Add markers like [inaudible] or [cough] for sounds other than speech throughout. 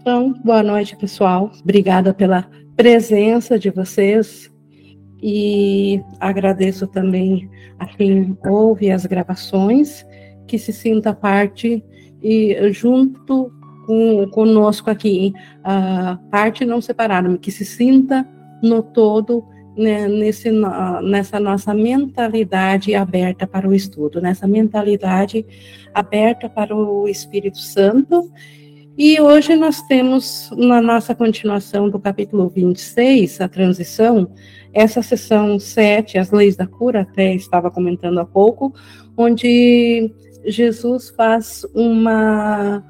Então, boa noite, pessoal. Obrigada pela presença de vocês e agradeço também a quem ouve as gravações, que se sinta parte e junto com, conosco aqui, a parte não separada, que se sinta no todo né, nesse, nessa nossa mentalidade aberta para o estudo, nessa mentalidade aberta para o Espírito Santo. E hoje nós temos, na nossa continuação do capítulo 26, a transição, essa sessão 7, as leis da cura, até estava comentando há pouco, onde Jesus faz uma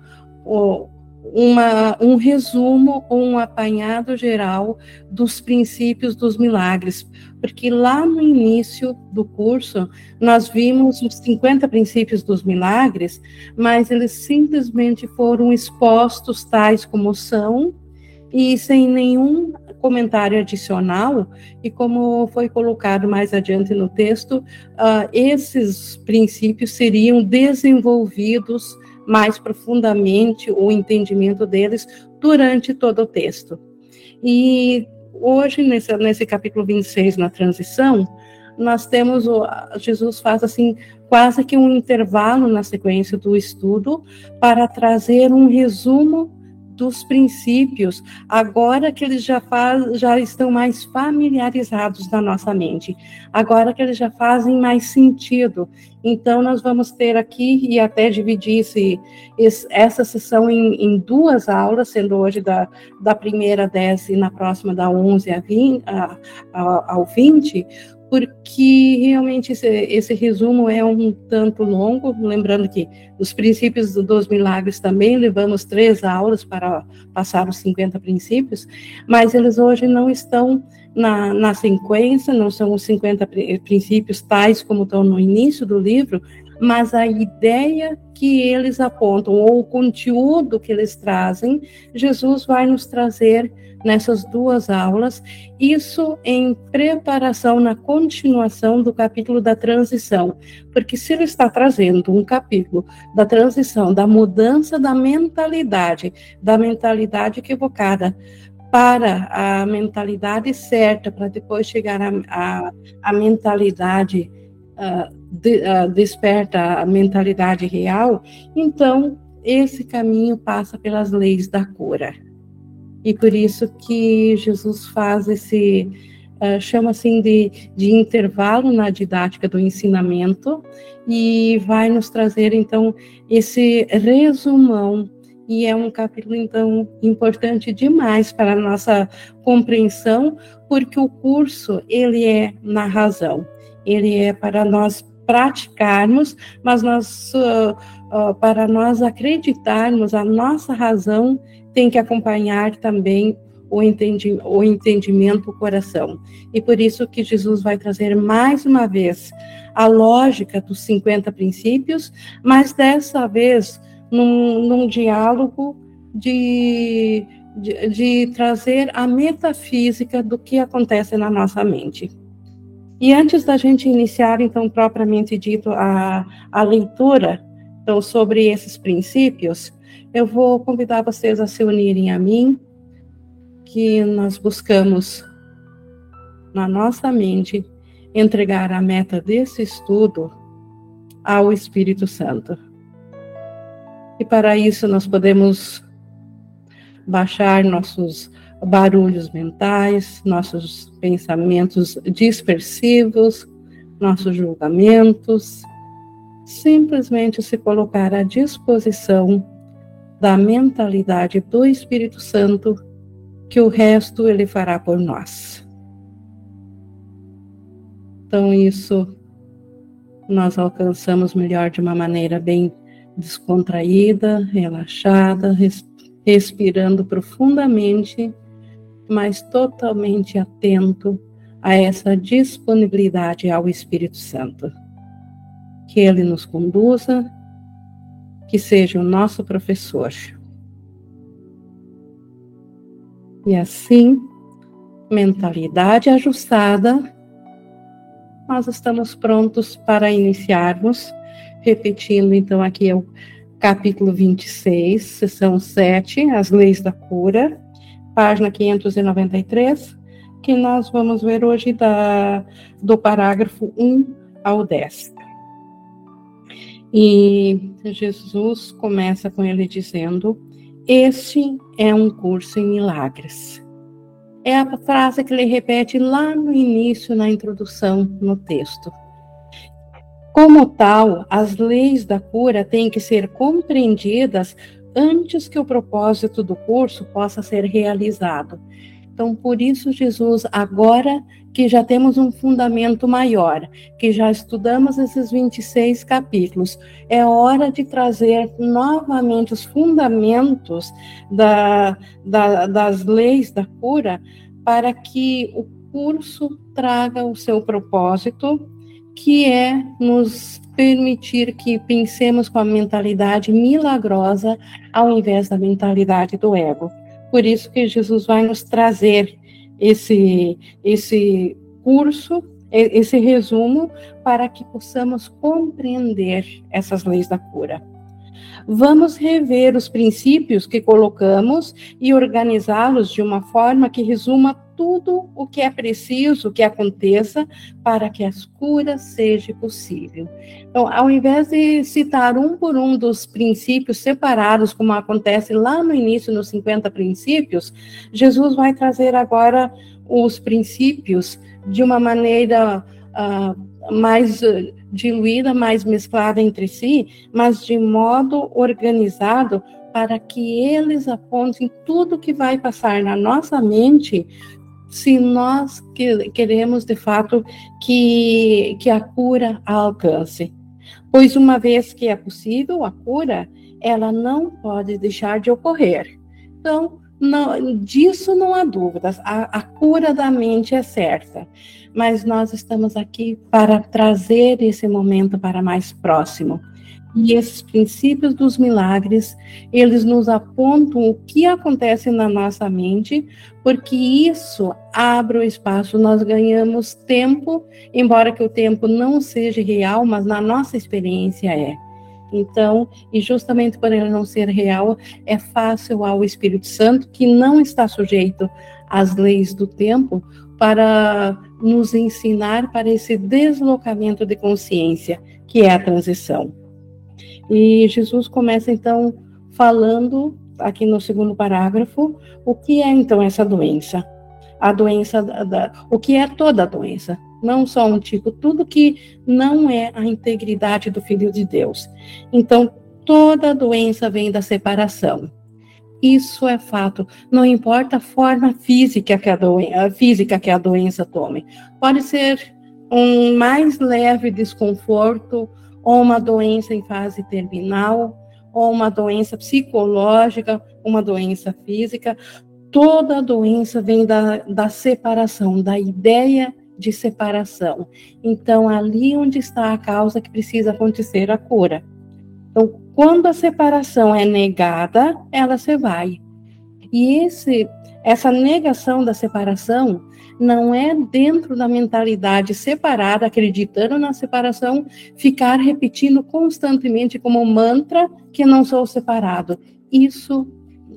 uma, um resumo ou um apanhado geral dos princípios dos milagres, porque lá no início do curso nós vimos os 50 princípios dos milagres, mas eles simplesmente foram expostos tais como são e sem nenhum comentário adicional, e como foi colocado mais adiante no texto, uh, esses princípios seriam desenvolvidos mais profundamente o entendimento deles durante todo o texto. E hoje, nesse, nesse capítulo 26, na transição, nós temos, o, Jesus faz assim, quase que um intervalo na sequência do estudo para trazer um resumo dos princípios, agora que eles já, faz, já estão mais familiarizados na nossa mente, agora que eles já fazem mais sentido. Então, nós vamos ter aqui, e até dividir esse, essa sessão em, em, duas aulas, sendo hoje da, da primeira 10 e na próxima da 11 a 20, a, a, ao 20, porque realmente esse, esse, resumo é um tanto longo, lembrando que os princípios dos milagres também levamos três aulas para passar os 50 princípios, mas eles hoje não estão na, na sequência, não são os 50 princípios tais como estão no início do livro, mas a ideia que eles apontam, ou o conteúdo que eles trazem, Jesus vai nos trazer nessas duas aulas, isso em preparação na continuação do capítulo da transição, porque se ele está trazendo um capítulo da transição, da mudança da mentalidade, da mentalidade equivocada, para a mentalidade certa, para depois chegar à mentalidade uh, de, uh, desperta, a mentalidade real, então esse caminho passa pelas leis da cura. E por isso que Jesus faz esse, uh, chama assim de, de intervalo na didática do ensinamento e vai nos trazer então esse resumão e é um capítulo então importante demais para a nossa compreensão, porque o curso ele é na razão, ele é para nós praticarmos, mas nós uh, uh, para nós acreditarmos a nossa razão tem que acompanhar também o, entendi, o entendimento, o coração. E por isso que Jesus vai trazer mais uma vez a lógica dos 50 princípios, mas dessa vez num, num diálogo de, de, de trazer a metafísica do que acontece na nossa mente. E antes da gente iniciar, então, propriamente dito, a, a leitura então, sobre esses princípios, eu vou convidar vocês a se unirem a mim, que nós buscamos na nossa mente entregar a meta desse estudo ao Espírito Santo. E para isso nós podemos baixar nossos barulhos mentais, nossos pensamentos dispersivos, nossos julgamentos, simplesmente se colocar à disposição da mentalidade do Espírito Santo, que o resto ele fará por nós. Então, isso nós alcançamos melhor de uma maneira bem descontraída, relaxada, res, respirando profundamente, mas totalmente atento a essa disponibilidade ao Espírito Santo. Que ele nos conduza que seja o nosso professor. E assim, mentalidade ajustada, nós estamos prontos para iniciarmos. Repetindo, então, aqui eu capítulo 26, seção 7, As Leis da Cura, página 593, que nós vamos ver hoje da, do parágrafo 1 ao 10. E Jesus começa com ele dizendo: Este é um curso em milagres. É a frase que ele repete lá no início, na introdução, no texto. Como tal, as leis da cura têm que ser compreendidas antes que o propósito do curso possa ser realizado. Então, por isso, Jesus, agora que já temos um fundamento maior, que já estudamos esses 26 capítulos, é hora de trazer novamente os fundamentos da, da, das leis da cura para que o curso traga o seu propósito, que é nos permitir que pensemos com a mentalidade milagrosa ao invés da mentalidade do ego. Por isso que Jesus vai nos trazer esse, esse curso, esse resumo, para que possamos compreender essas leis da cura. Vamos rever os princípios que colocamos e organizá-los de uma forma que resuma tudo o que é preciso que aconteça para que as curas seja possível. Então, ao invés de citar um por um dos princípios separados, como acontece lá no início nos 50 princípios, Jesus vai trazer agora os princípios de uma maneira uh, mais diluída, mais mesclada entre si, mas de modo organizado para que eles apontem tudo que vai passar na nossa mente se nós que, queremos de fato que, que a cura alcance. Pois uma vez que é possível a cura, ela não pode deixar de ocorrer. Então, não, disso não há dúvidas, a, a cura da mente é certa, mas nós estamos aqui para trazer esse momento para mais próximo. E esses princípios dos milagres, eles nos apontam o que acontece na nossa mente, porque isso abre o espaço, nós ganhamos tempo, embora que o tempo não seja real, mas na nossa experiência é. Então, e justamente por ele não ser real, é fácil ao Espírito Santo, que não está sujeito às leis do tempo, para nos ensinar para esse deslocamento de consciência, que é a transição. E Jesus começa então falando aqui no segundo parágrafo o que é então essa doença. A doença da, da, o que é toda a doença, não só um tipo, tudo que não é a integridade do filho de Deus. Então, toda doença vem da separação. Isso é fato. Não importa a forma física que a, doença, física que a doença tome. Pode ser um mais leve desconforto, ou uma doença em fase terminal, ou uma doença psicológica, uma doença física. Toda doença vem da, da separação, da ideia de separação. Então, ali onde está a causa que precisa acontecer a cura. Então, quando a separação é negada, ela se vai. E esse, essa negação da separação não é dentro da mentalidade separada, acreditando na separação, ficar repetindo constantemente como mantra que não sou separado. Isso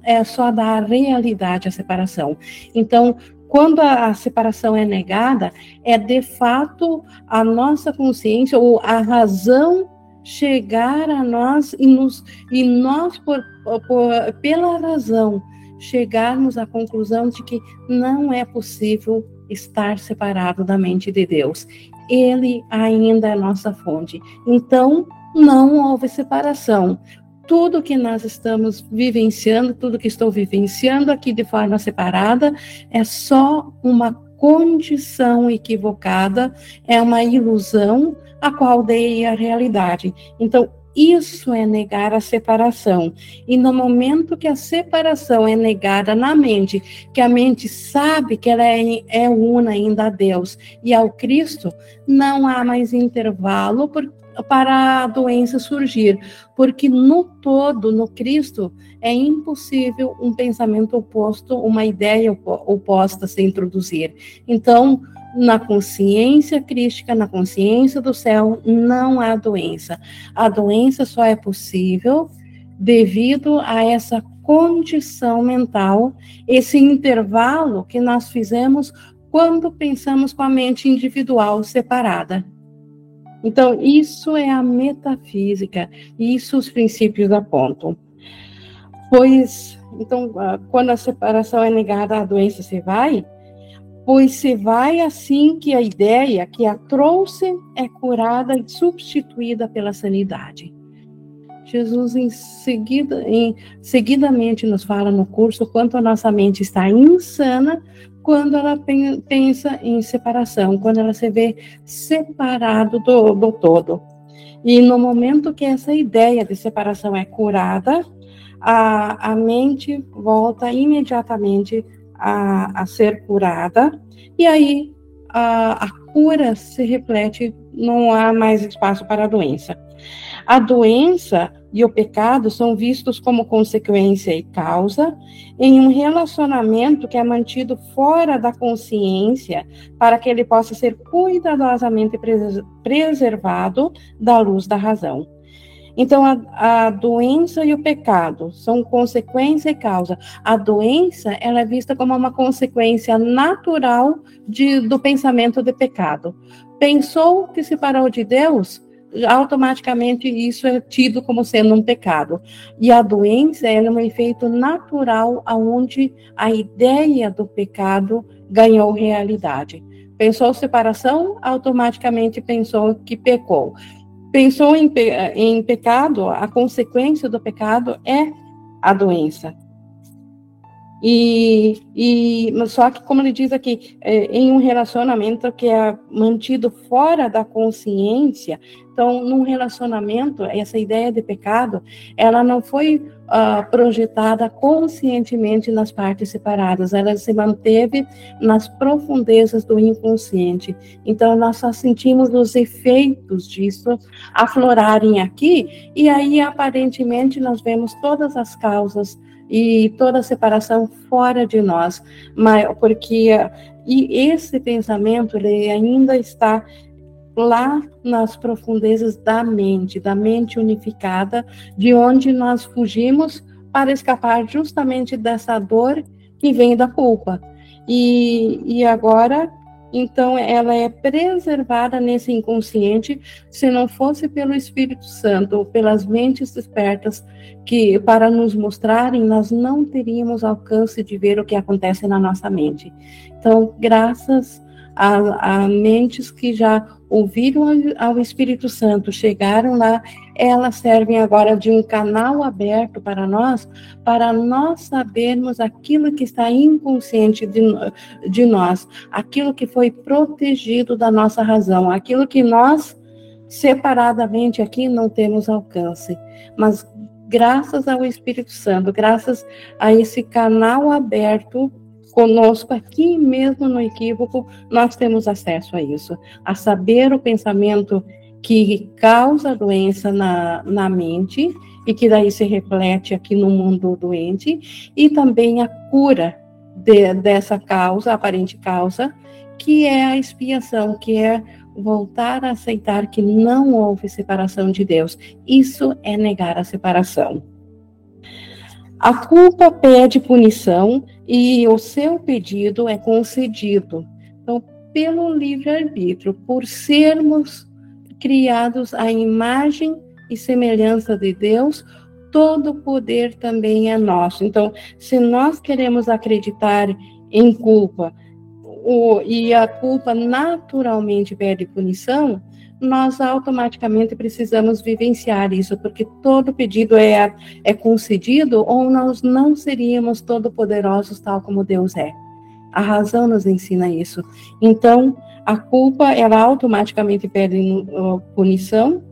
é só dar realidade à separação. Então, quando a, a, separação é negada, é de fato a nossa consciência ou a razão chegar a nós e, nos, e nós, por, por, pela razão, chegarmos à conclusão de que não é possível estar separado da mente de Deus. Ele ainda é nossa fonte. Então, não houve separação. Tudo que nós estamos vivenciando, tudo que estou vivenciando aqui de forma separada, é só uma condição equivocada, é uma ilusão a qual dei a realidade. Então, isso é negar a separação. E no momento que a separação é negada na mente, que a mente sabe que ela é, é una ainda a Deus e ao Cristo, não há mais intervalo por, para a doença surgir, porque no todo, no Cristo, é impossível um pensamento oposto, uma ideia oposta se introduzir. Então, na consciência crística, na consciência do céu, não há doença. A doença só é possível devido a essa condição mental, esse intervalo que nós fizemos quando pensamos com a mente individual separada. Então, isso é a metafísica, isso os princípios apontam. Pois, então, quando a separação é negada, a doença se vai, pois se vai assim que a ideia que a trouxe é curada e substituída pela sanidade. Jesus em seguida, em, seguidamente nos fala no curso quanto a nossa mente está insana quando ela pensa em separação, quando ela se vê separado do, do todo. E no momento que essa ideia de separação é curada, a, a mente volta imediatamente a, a ser curada, e aí a, a cura se reflete, não há mais espaço para a doença. A doença e o pecado são vistos como consequência e causa em um relacionamento que é mantido fora da consciência para que ele possa ser cuidadosamente preservado da luz da razão. Então, a, a, doença e o pecado são consequência e causa. A doença ela é vista como uma consequência natural de, do pensamento de pecado. Pensou que se parou de Deus, automaticamente isso é tido como sendo um pecado. E a doença é um efeito natural aonde a ideia do pecado ganhou realidade. Pensou separação, automaticamente pensou que pecou pensou em, em pecado, a consequência do pecado é a doença. E, e só que, como ele diz aqui, é, em um relacionamento que é mantido fora da consciência, então, num relacionamento, essa ideia de pecado, ela não foi uh, projetada conscientemente nas partes separadas, ela se manteve nas profundezas do inconsciente. Então, nós só sentimos os efeitos disso aflorarem aqui, e aí, aparentemente, nós vemos todas as causas e toda a separação fora de nós, mas porque e esse pensamento ele ainda está lá nas profundezas da mente, da mente unificada, de onde nós fugimos para escapar justamente dessa dor que vem da culpa. E, e agora, então, ela é preservada nesse inconsciente, se não fosse pelo Espírito Santo ou pelas mentes despertas que para nos mostrarem, nós não teríamos alcance de ver o que acontece na nossa mente. Então, graças a, a mentes que já ouviram ao Espírito Santo, chegaram lá, elas servem agora de um canal aberto para nós, para nós sabermos aquilo que está inconsciente de, de nós, aquilo que foi protegido da nossa razão, aquilo que nós separadamente aqui não temos alcance, mas graças ao Espírito Santo, graças a esse canal aberto conosco aqui mesmo no equívoco, nós temos acesso a isso, a saber o pensamento que causa doença na, na mente e que daí se reflete aqui no mundo doente, e também a cura de, dessa causa, aparente causa, que é a expiação, que é voltar a aceitar que não houve separação de Deus. Isso é negar a separação. A culpa pede punição e o seu pedido é concedido. Então, pelo livre-arbítrio, por sermos criados à imagem e semelhança de Deus, todo poder também é nosso. Então, se nós queremos acreditar em culpa o, e a culpa naturalmente pede punição, nós automaticamente precisamos vivenciar isso, porque todo pedido é, é concedido ou nós não seríamos todo-poderosos tal como Deus é. A razão nos ensina isso. Então, a culpa, ela automaticamente pede punição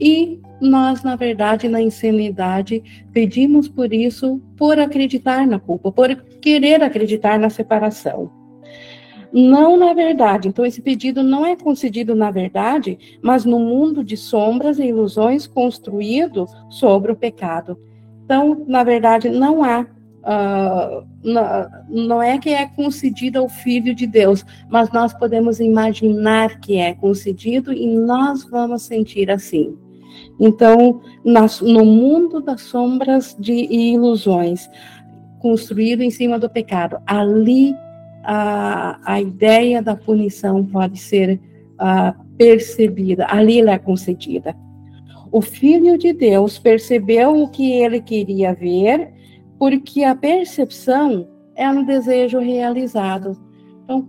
e nós, na verdade, na insanidade, pedimos por isso, por acreditar na culpa, por querer acreditar na separação. Não na verdade. Então, esse pedido não é concedido na verdade, mas no mundo de sombras e ilusões construído sobre o pecado. Então, na verdade, não há. Uh, não é que é concedido ao Filho de Deus, mas nós podemos imaginar que é concedido e nós vamos sentir assim. Então, nas, no mundo das sombras de ilusões, construído em cima do pecado, ali a, a ideia da punição pode ser uh, percebida, ali ela é concedida. O Filho de Deus percebeu o que ele queria ver, porque a percepção é um desejo realizado. Então,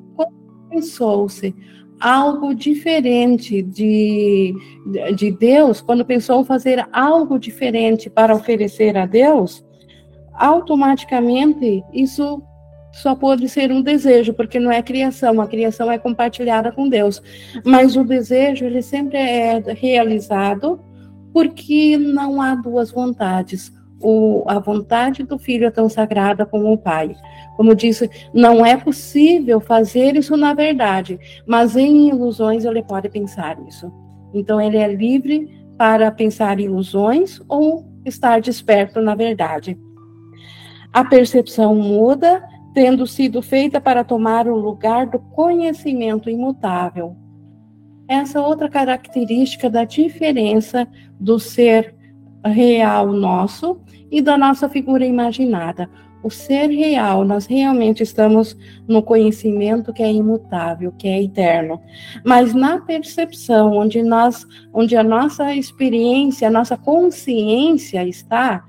pensou-se algo diferente de, de Deus, quando pensou fazer algo diferente para oferecer a Deus, automaticamente isso só pode ser um desejo, porque não é criação, a criação é compartilhada com Deus. Mas o desejo, ele sempre é realizado porque não há duas vontades. O, a vontade do filho é tão sagrada como o pai. Como disse, não é possível fazer isso na verdade, mas em ilusões ele pode pensar isso. Então ele é livre para pensar ilusões ou estar desperto na verdade. A percepção muda, tendo sido feita para tomar o lugar do conhecimento imutável. Essa outra característica da diferença do ser real nosso e da nossa figura imaginada. O ser real, nós realmente estamos no conhecimento que é imutável, que é eterno. Mas na percepção, onde nós, onde a nossa experiência, a nossa consciência está,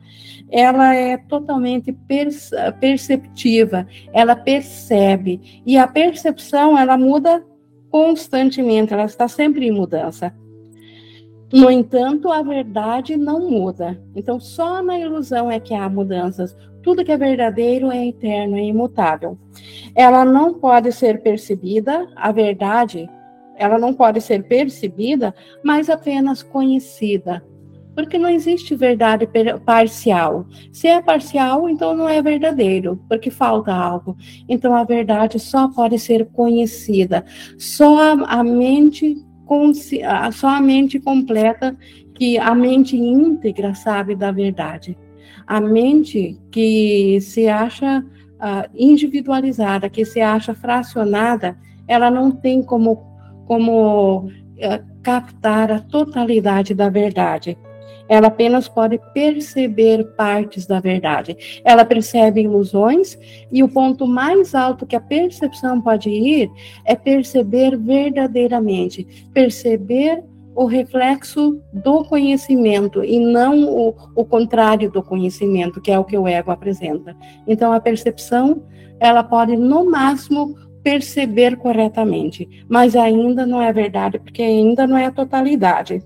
ela é totalmente perceptiva, ela percebe. E a percepção, ela muda constantemente, ela está sempre em mudança. No entanto, a verdade não muda. Então, só na ilusão é que há mudanças. Tudo que é verdadeiro é eterno, é imutável. Ela não pode ser percebida, a verdade, ela não pode ser percebida, mas apenas conhecida. Porque não existe verdade parcial. Se é parcial, então não é verdadeiro, porque falta algo. Então a verdade só pode ser conhecida. Só a mente só a mente completa que a mente íntegra sabe da verdade. A mente que se acha uh, individualizada, que se acha fracionada, ela não tem como, como uh, captar a totalidade da verdade. Ela apenas pode perceber partes da verdade. Ela percebe ilusões e o ponto mais alto que a percepção pode ir é perceber verdadeiramente, perceber o reflexo do conhecimento e não o, o contrário do conhecimento, que é o que o ego apresenta. Então a percepção, ela pode no máximo perceber corretamente, mas ainda não é verdade, porque ainda não é a totalidade.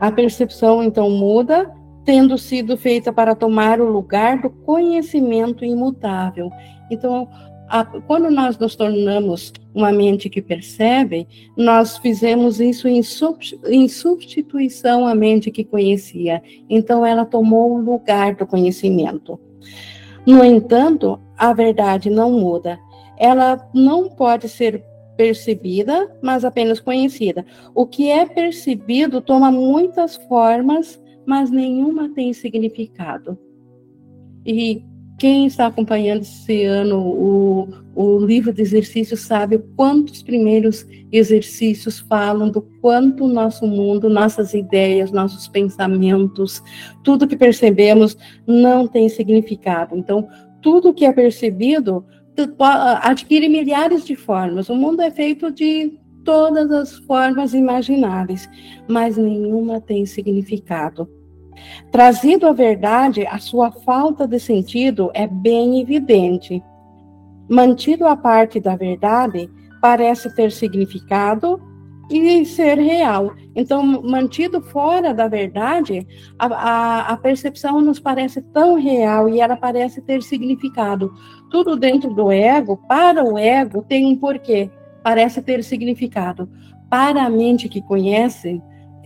A percepção então muda, tendo sido feita para tomar o lugar do conhecimento imutável. Então, a, quando nós nos tornamos uma mente que percebe, nós fizemos isso em, sub, em substituição à mente que conhecia. Então, ela tomou o lugar do conhecimento. No entanto, a verdade não muda. Ela não pode ser percebida, mas apenas conhecida. O que é percebido toma muitas formas, mas nenhuma tem significado. E quem está acompanhando esse ano o, o livro de exercícios sabe quantos primeiros exercícios falam do quanto o nosso mundo, nossas ideias, nossos pensamentos, tudo que percebemos não tem significado. Então, tudo que é percebido adquire milhares de formas. O mundo é feito de todas as formas imagináveis, mas nenhuma tem significado. Trazido à verdade, a sua falta de sentido é bem evidente. Mantido a parte da verdade, parece ter significado e ser real. Então, mantido fora da verdade, a, a, a, percepção nos parece tão real e ela parece ter significado. Tudo dentro do ego, para o ego, tem um porquê, parece ter significado. Para a mente que conhece,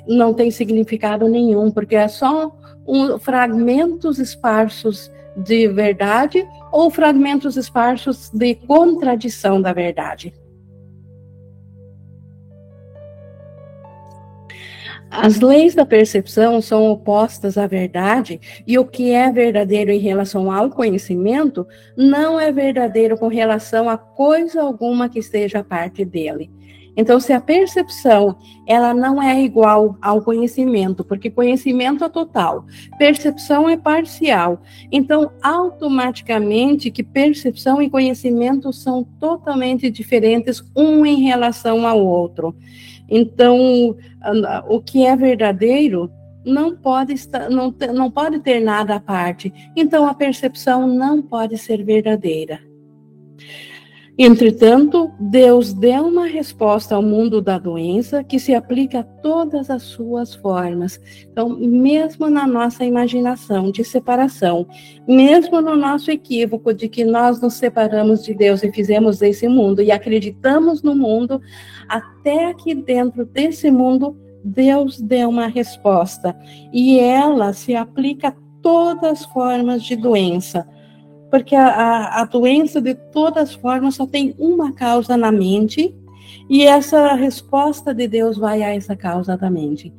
não tem significado nenhum, porque é só um, fragmentos esparsos de verdade ou fragmentos esparsos de contradição da verdade. As leis da percepção são opostas à verdade, e o que é verdadeiro em relação ao conhecimento não é verdadeiro com relação a coisa alguma que esteja parte dele. Então, se a percepção ela não é igual ao conhecimento, porque conhecimento é total, percepção é parcial. Então, automaticamente que percepção e conhecimento são totalmente diferentes um em relação ao outro. Então, o que é verdadeiro não pode estar, não, não pode ter nada à parte. Então, a percepção não pode ser verdadeira. Entretanto, Deus deu uma resposta ao mundo da doença que se aplica a todas as suas formas. Então, mesmo na nossa imaginação de separação, mesmo no nosso equívoco de que nós nos separamos de Deus e fizemos desse mundo e acreditamos no mundo, até aqui dentro desse mundo, Deus deu uma resposta. E ela se aplica a todas as formas de doença porque a, a, a doença, de todas as formas, só tem uma causa na mente, e essa resposta de Deus vai a essa causa da mente.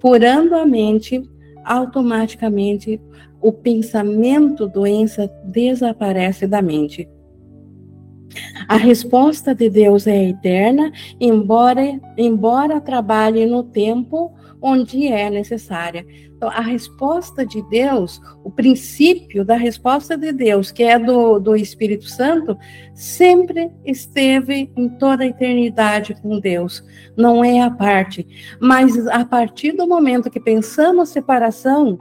Curando a mente, automaticamente o pensamento doença desaparece da mente. A resposta de Deus é eterna, embora, embora trabalhe no tempo onde é necessária. Então, a resposta de Deus, o princípio da resposta de Deus, que é do, do Espírito Santo, sempre esteve em toda a eternidade com Deus, não é a parte. Mas a partir do momento que pensamos separação,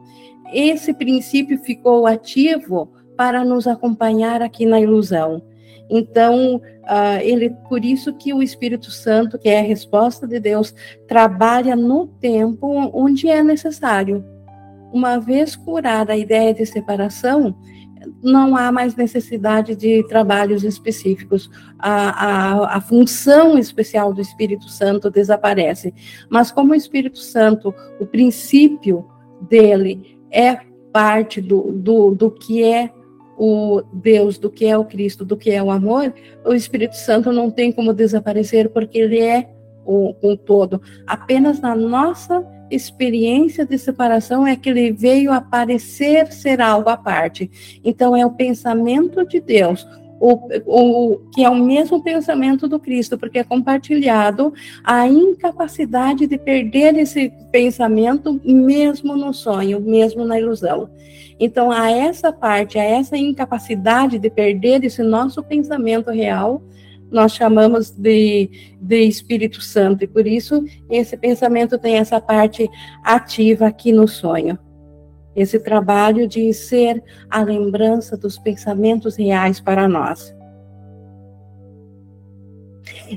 esse princípio ficou ativo para nos acompanhar aqui na ilusão. Então, uh, ele, por isso que o Espírito Santo, que é a resposta de Deus, trabalha no tempo onde é necessário. Uma vez curada a ideia de separação, não há mais necessidade de trabalhos específicos. A, a, a, função especial do Espírito Santo desaparece. Mas como o Espírito Santo, o princípio dele é parte do, do, do que é o Deus, do que é o Cristo, do que é o amor, o Espírito Santo não tem como desaparecer, porque ele é o, o todo. Apenas na nossa experiência de separação é que ele veio aparecer ser algo à parte. Então, é o pensamento de Deus, o, o, que é o mesmo pensamento do Cristo, porque é compartilhado a incapacidade de perder esse pensamento mesmo no sonho, mesmo na ilusão. Então, a essa parte, a essa incapacidade de perder esse nosso pensamento real, nós chamamos de, de Espírito Santo, e por isso esse pensamento tem essa parte ativa aqui no sonho. Esse trabalho de ser a lembrança dos pensamentos reais para nós.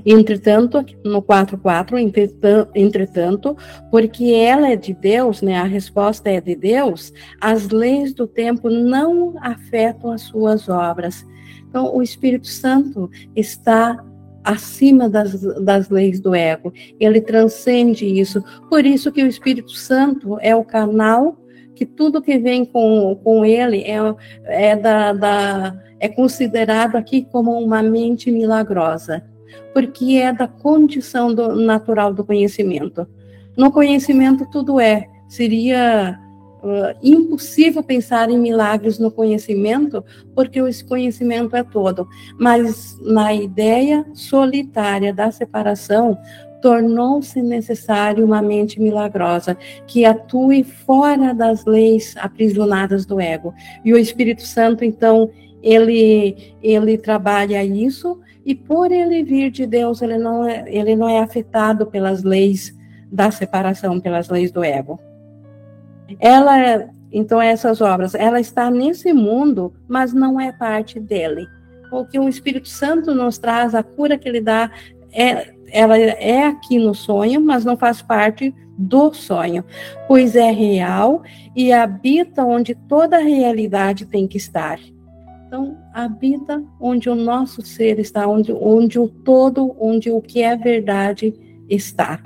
Entretanto, no 4.4, entretanto, porque ela é de Deus, né, a resposta é de Deus, as leis do tempo não afetam as suas obras. Então, o Espírito Santo está acima das, das leis do ego, ele transcende isso. Por isso que o Espírito Santo é o canal que tudo que vem com, com ele é, é, da, da, é considerado aqui como uma mente milagrosa porque é da condição do, natural do conhecimento. No conhecimento, tudo é. Seria uh, impossível pensar em milagres no conhecimento, porque esse conhecimento é todo. Mas na ideia solitária da separação, tornou-se necessário uma mente milagrosa que atue fora das leis aprisionadas do ego. E o Espírito Santo, então, ele, ele trabalha isso e por ele vir de Deus, ele não é, ele não é afetado pelas leis da separação, pelas leis do ego. Ela, então, essas obras, ela está nesse mundo, mas não é parte dele. O que o Espírito Santo nos traz, a cura que ele dá, é, ela é aqui no sonho, mas não faz parte do sonho, pois é real e habita onde toda a realidade tem que estar. Então, habita onde o nosso ser está, onde, onde o todo, onde o que é verdade está.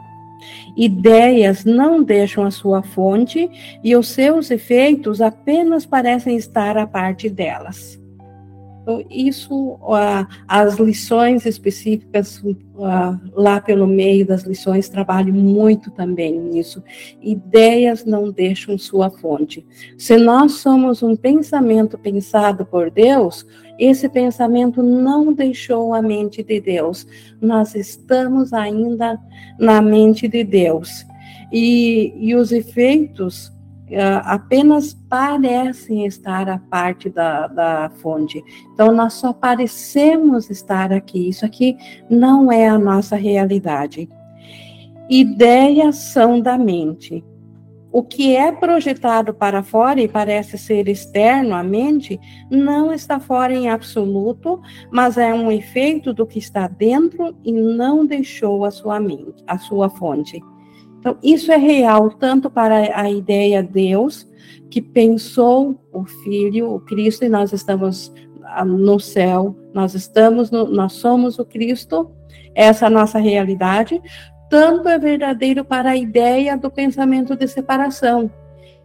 Ideias não deixam a sua fonte e os seus efeitos apenas parecem estar a parte delas. Isso, as lições específicas lá pelo meio das lições trabalham muito também nisso. Ideias não deixam sua fonte. Se nós somos um pensamento pensado por Deus, esse pensamento não deixou a mente de Deus. Nós estamos ainda na mente de Deus. E, e os efeitos apenas parecem estar a parte da, da fonte. Então, nós só parecemos estar aqui. Isso aqui não é a nossa realidade. Ideias são da mente. O que é projetado para fora e parece ser externo à mente, não está fora em absoluto, mas é um efeito do que está dentro e não deixou a sua mente, a sua fonte. Então, isso é real tanto para a ideia Deus, que pensou o Filho, o Cristo, e nós estamos ah, no céu, nós estamos, no, nós somos o Cristo, essa é a nossa realidade, tanto é verdadeiro para a ideia do pensamento de separação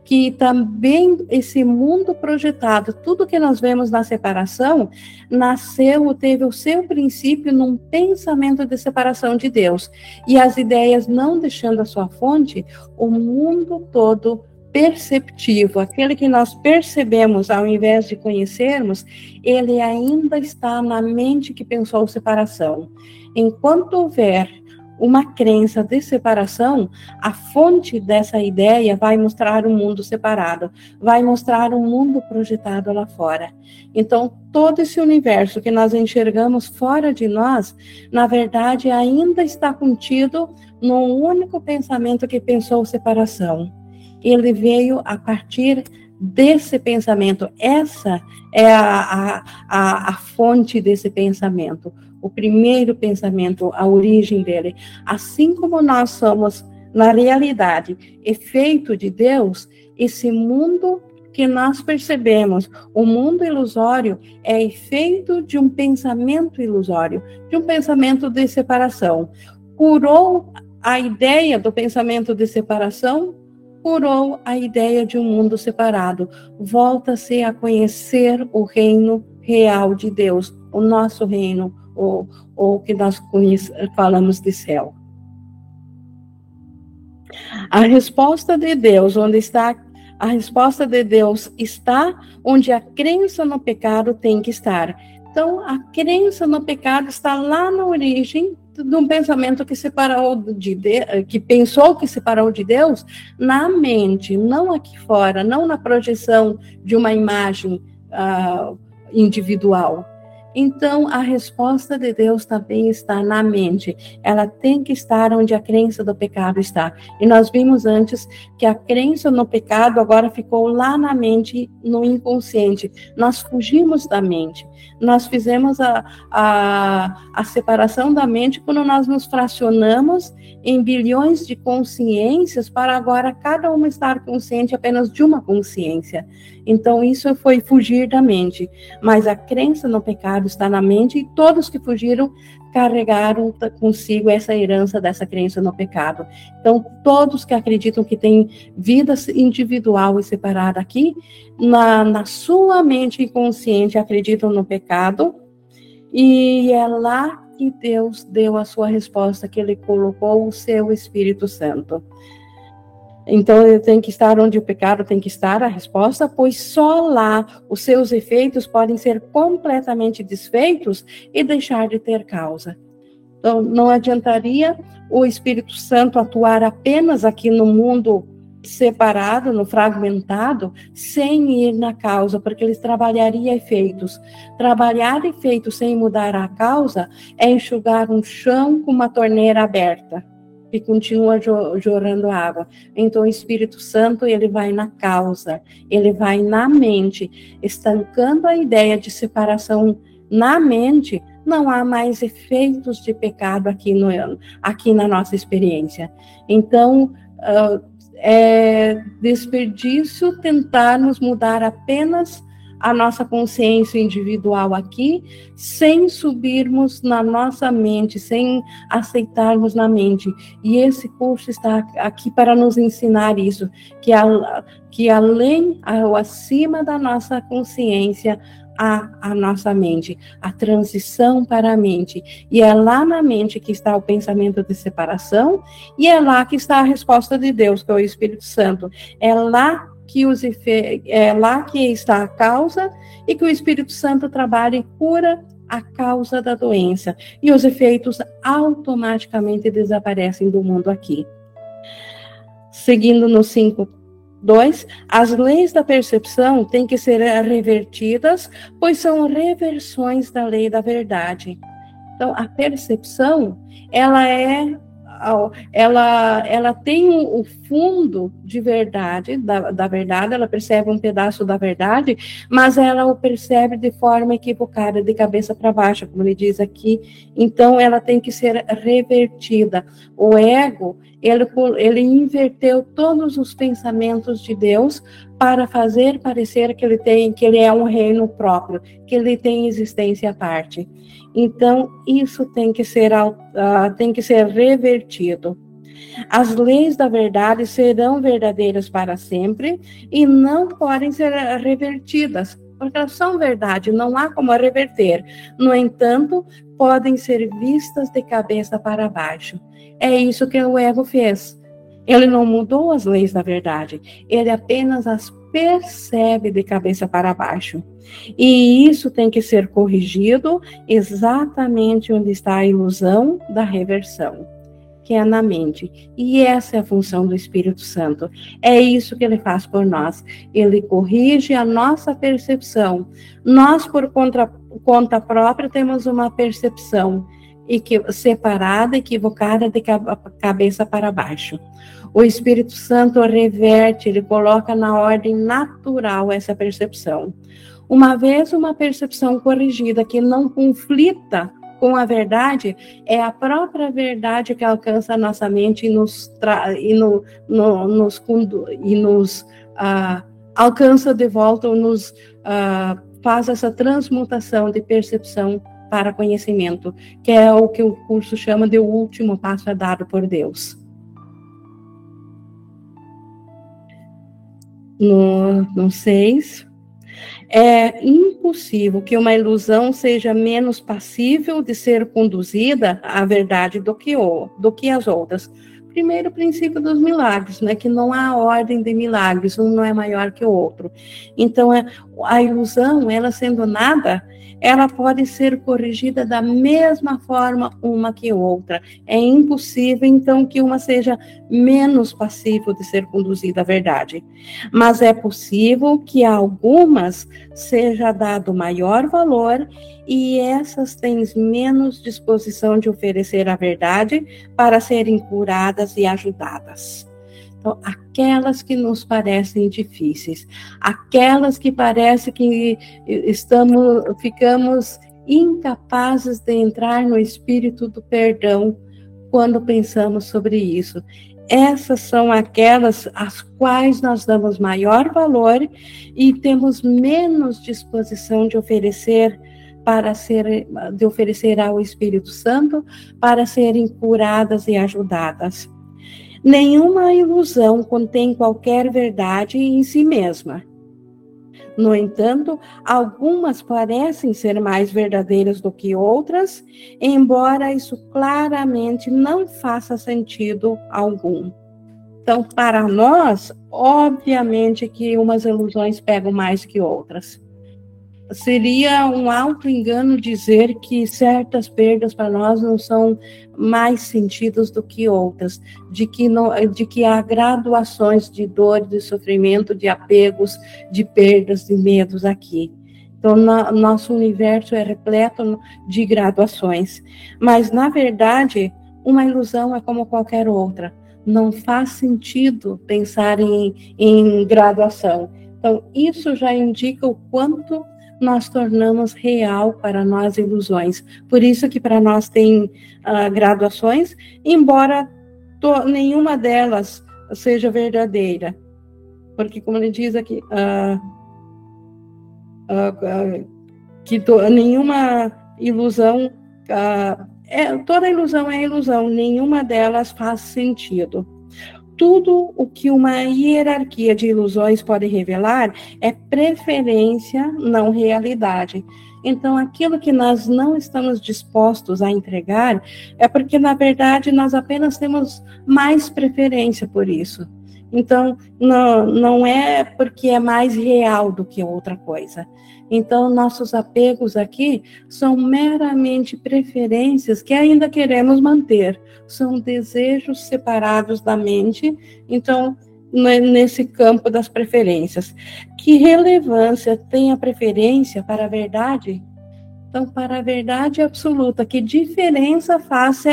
que também esse mundo projetado, tudo que nós vemos na separação, nasceu, teve o seu princípio num pensamento de separação de Deus. E as ideias não deixando a sua fonte, o mundo todo perceptivo, aquele que nós percebemos ao invés de conhecermos, ele ainda está na mente que pensou separação. Enquanto houver uma crença de separação, a fonte dessa ideia vai mostrar um mundo separado, vai mostrar um mundo projetado lá fora. Então, todo esse universo que nós enxergamos fora de nós, na verdade, ainda está contido num único pensamento que pensou separação. Ele veio a partir desse pensamento. Essa é a, a, a, a fonte desse pensamento o primeiro pensamento, a origem dele. Assim como nós somos, na realidade, efeito de Deus, esse mundo que nós percebemos, o mundo ilusório, é efeito de um pensamento ilusório, de um pensamento de separação. Curou a ideia do pensamento de separação, curou a ideia de um mundo separado. Volta-se a conhecer o reino real de Deus, o nosso reino, ou, ou que nós falamos de céu. A resposta de Deus, onde está a resposta de Deus está onde a crença no pecado tem que estar. Então, a crença no pecado está lá na origem de um pensamento que separou de, de que pensou que separou de Deus na mente, não aqui fora, não na projeção de uma imagem uh, individual. Então, a resposta de Deus também está na mente. Ela tem que estar onde a crença do pecado está. E nós vimos antes que a crença no pecado agora ficou lá na mente, no inconsciente. Nós fugimos da mente. Nós fizemos a, a, a separação da mente quando nós nos fracionamos em bilhões de consciências para agora cada uma estar consciente apenas de uma consciência. Então, isso foi fugir da mente. Mas a crença no pecado está na mente e todos que fugiram carregaram consigo essa herança dessa crença no pecado. Então, todos que acreditam que têm vida individual e separada aqui, na, na sua mente inconsciente acreditam no pecado, e é lá que Deus deu a sua resposta, que Ele colocou o seu Espírito Santo. Então, ele tem que estar onde o pecado tem que estar, a resposta, pois só lá os seus efeitos podem ser completamente desfeitos e deixar de ter causa. Então, não adiantaria o Espírito Santo atuar apenas aqui no mundo separado, no fragmentado, sem ir na causa, porque ele trabalharia efeitos. Trabalhar efeitos sem mudar a causa é enxugar um chão com uma torneira aberta e continua jorando água. Então, o Espírito Santo, ele vai na causa, ele vai na mente, estancando a ideia de separação na mente, não há mais efeitos de pecado aqui, no, aqui na nossa experiência. Então, uh, é desperdício tentarmos mudar apenas a nossa consciência individual aqui, sem subirmos na nossa mente, sem aceitarmos na mente. E esse curso está aqui para nos ensinar isso, que, a, que além ou acima da nossa consciência, a, a nossa mente, a transição para a mente. E é lá na mente que está o pensamento de separação, e é lá que está a resposta de Deus, que é o Espírito Santo. É lá que os é lá que está a causa e que o Espírito Santo trabalha e cura a causa da doença. E os efeitos automaticamente desaparecem do mundo aqui. Seguindo no 5 Dois, as leis da percepção têm que ser revertidas, pois são reversões da lei da verdade. Então, a percepção, ela é ela, ela tem o fundo de verdade, da, da verdade, ela percebe um pedaço da verdade, mas ela o percebe de forma equivocada, de cabeça para baixo, como ele diz aqui. Então, ela tem que ser revertida. O ego, ele, ele inverteu todos os pensamentos de Deus para fazer parecer que ele tem, que ele é um reino próprio, que ele tem existência à parte. Então, isso tem que ser, uh, tem que ser revertido. As leis da verdade serão verdadeiras para sempre e não podem ser revertidas, porque elas são verdade, não há como reverter. No entanto, podem ser vistas de cabeça para baixo. É isso que o ego fez. Ele não mudou as leis da verdade, ele apenas as percebe de cabeça para baixo. E isso tem que ser corrigido exatamente onde está a ilusão da reversão, que é na mente. E essa é a função do Espírito Santo. É isso que ele faz por nós. Ele corrige a nossa percepção. Nós, por conta, própria, temos uma percepção separada, equivocada de cabeça para baixo. O Espírito Santo reverte, ele coloca na ordem natural essa percepção. Uma vez uma percepção corrigida que não conflita com a verdade, é a própria verdade que alcança a nossa mente e nos, e no, no, nos, e nos uh, alcança de volta ou nos uh, faz essa transmutação de percepção para conhecimento, que é o que o curso chama de o último passo dado por Deus. no, 6. É impossível que uma ilusão seja menos passível de ser conduzida à verdade do que, o, do que as outras. Primeiro princípio dos milagres, né, que não há ordem de milagres, um não é maior que o outro. Então, é, a ilusão, ela sendo nada, ela pode ser corrigida da mesma forma uma que outra. É impossível, então, que uma seja menos passível de ser conduzida à verdade. Mas é possível que a algumas seja dado maior valor e essas têm menos disposição de oferecer a verdade para serem curadas e ajudadas. Então, aquelas que nos parecem difíceis, aquelas que parece que estamos, ficamos incapazes de entrar no espírito do perdão quando pensamos sobre isso. Essas são aquelas às quais nós damos maior valor e temos menos disposição de oferecer para ser de oferecer ao Espírito Santo para serem curadas e ajudadas. Nenhuma ilusão contém qualquer verdade em si mesma. No entanto, algumas parecem ser mais verdadeiras do que outras, embora isso claramente não faça sentido algum. Então, para nós, obviamente que umas ilusões pegam mais que outras seria um alto engano dizer que certas perdas para nós não são mais sentidas do que outras, de que, não, de que há graduações de dor, de sofrimento, de apegos, de perdas, de medos aqui. Então, na, nosso universo é repleto de graduações. Mas, na verdade, uma ilusão é como qualquer outra. Não faz sentido pensar em, em graduação. Então, isso já indica o quanto nós tornamos real para nós ilusões. Por isso que para nós tem uh, graduações, embora nenhuma delas seja verdadeira. Porque, como ele diz aqui, uh, uh, que nenhuma ilusão, é, toda ilusão é ilusão, nenhuma delas faz sentido. Tudo o que uma hierarquia de ilusões pode revelar é preferência, não realidade. Então, aquilo que nós não estamos dispostos a entregar é porque, na verdade, nós apenas temos mais preferência por isso. Então, não, não é porque é mais real do que outra coisa. Então, nossos apegos aqui são meramente preferências que ainda queremos manter, são desejos separados da mente. Então, nesse campo das preferências. Que relevância tem a preferência para a verdade? Então, para a verdade absoluta, que diferença faz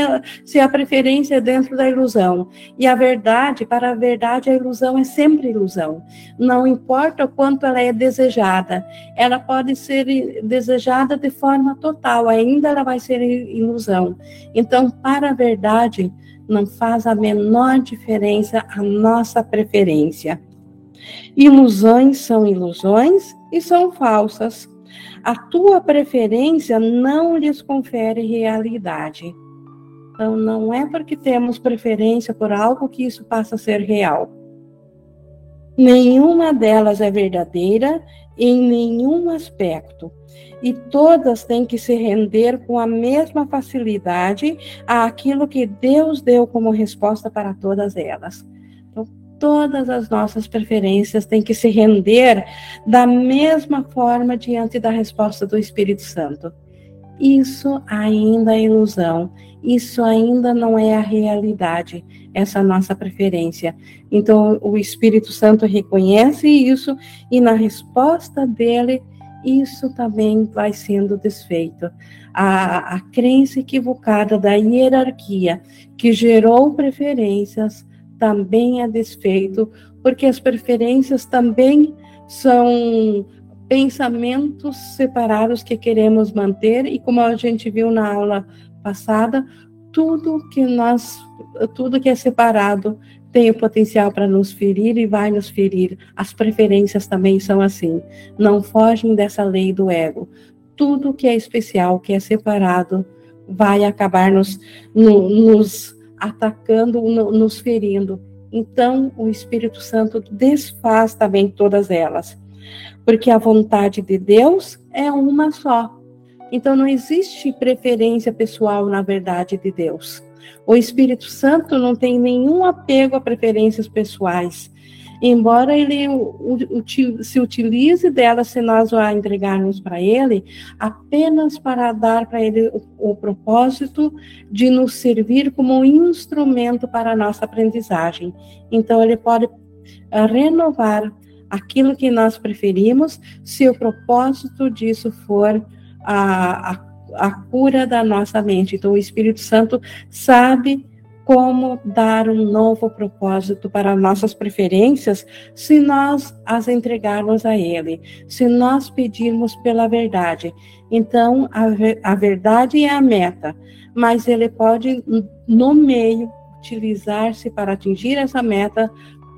se a, preferência é dentro da ilusão? E a verdade, para a verdade, a ilusão é sempre ilusão. Não importa o quanto ela é desejada, ela pode ser desejada de forma total, ainda ela vai ser ilusão. Então, para a verdade, não faz a menor diferença a nossa preferência. Ilusões são ilusões e são falsas. A tua preferência não lhes confere realidade. Então, não é porque temos preferência por algo que isso passa a ser real. Nenhuma delas é verdadeira em nenhum aspecto e todas têm que se render com a mesma facilidade àquilo que Deus deu como resposta para todas elas. Todas as nossas preferências têm que se render da mesma forma diante da resposta do Espírito Santo. Isso ainda é ilusão, isso ainda não é a realidade, essa nossa preferência. Então, o Espírito Santo reconhece isso e, na resposta dele, isso também vai sendo desfeito. A, a crença equivocada da hierarquia que gerou preferências também é desfeito, porque as preferências também são pensamentos separados que queremos manter e como a gente viu na aula passada, tudo que nós tudo que é separado tem o potencial para nos ferir e vai nos ferir. As preferências também são assim. Não fogem dessa lei do ego. Tudo que é especial, que é separado, vai acabar nos, no, nos atacando, no, nos ferindo. Então, o Espírito Santo desfaz também todas elas. Porque a vontade de Deus é uma só. Então, não existe preferência pessoal na verdade de Deus. O Espírito Santo não tem nenhum apego a preferências pessoais, embora ele se utilize dela se nós a entregarmos para ele, apenas para dar para ele o, o, propósito de nos servir como um instrumento para a nossa aprendizagem. Então, ele pode uh, renovar aquilo que nós preferimos, se o propósito disso for a, a a cura da nossa mente. Então, o Espírito Santo sabe como dar um novo propósito para nossas preferências se nós as entregarmos a Ele, se nós pedirmos pela verdade. Então, a, a verdade é a meta, mas Ele pode, no meio, utilizar-se para atingir essa meta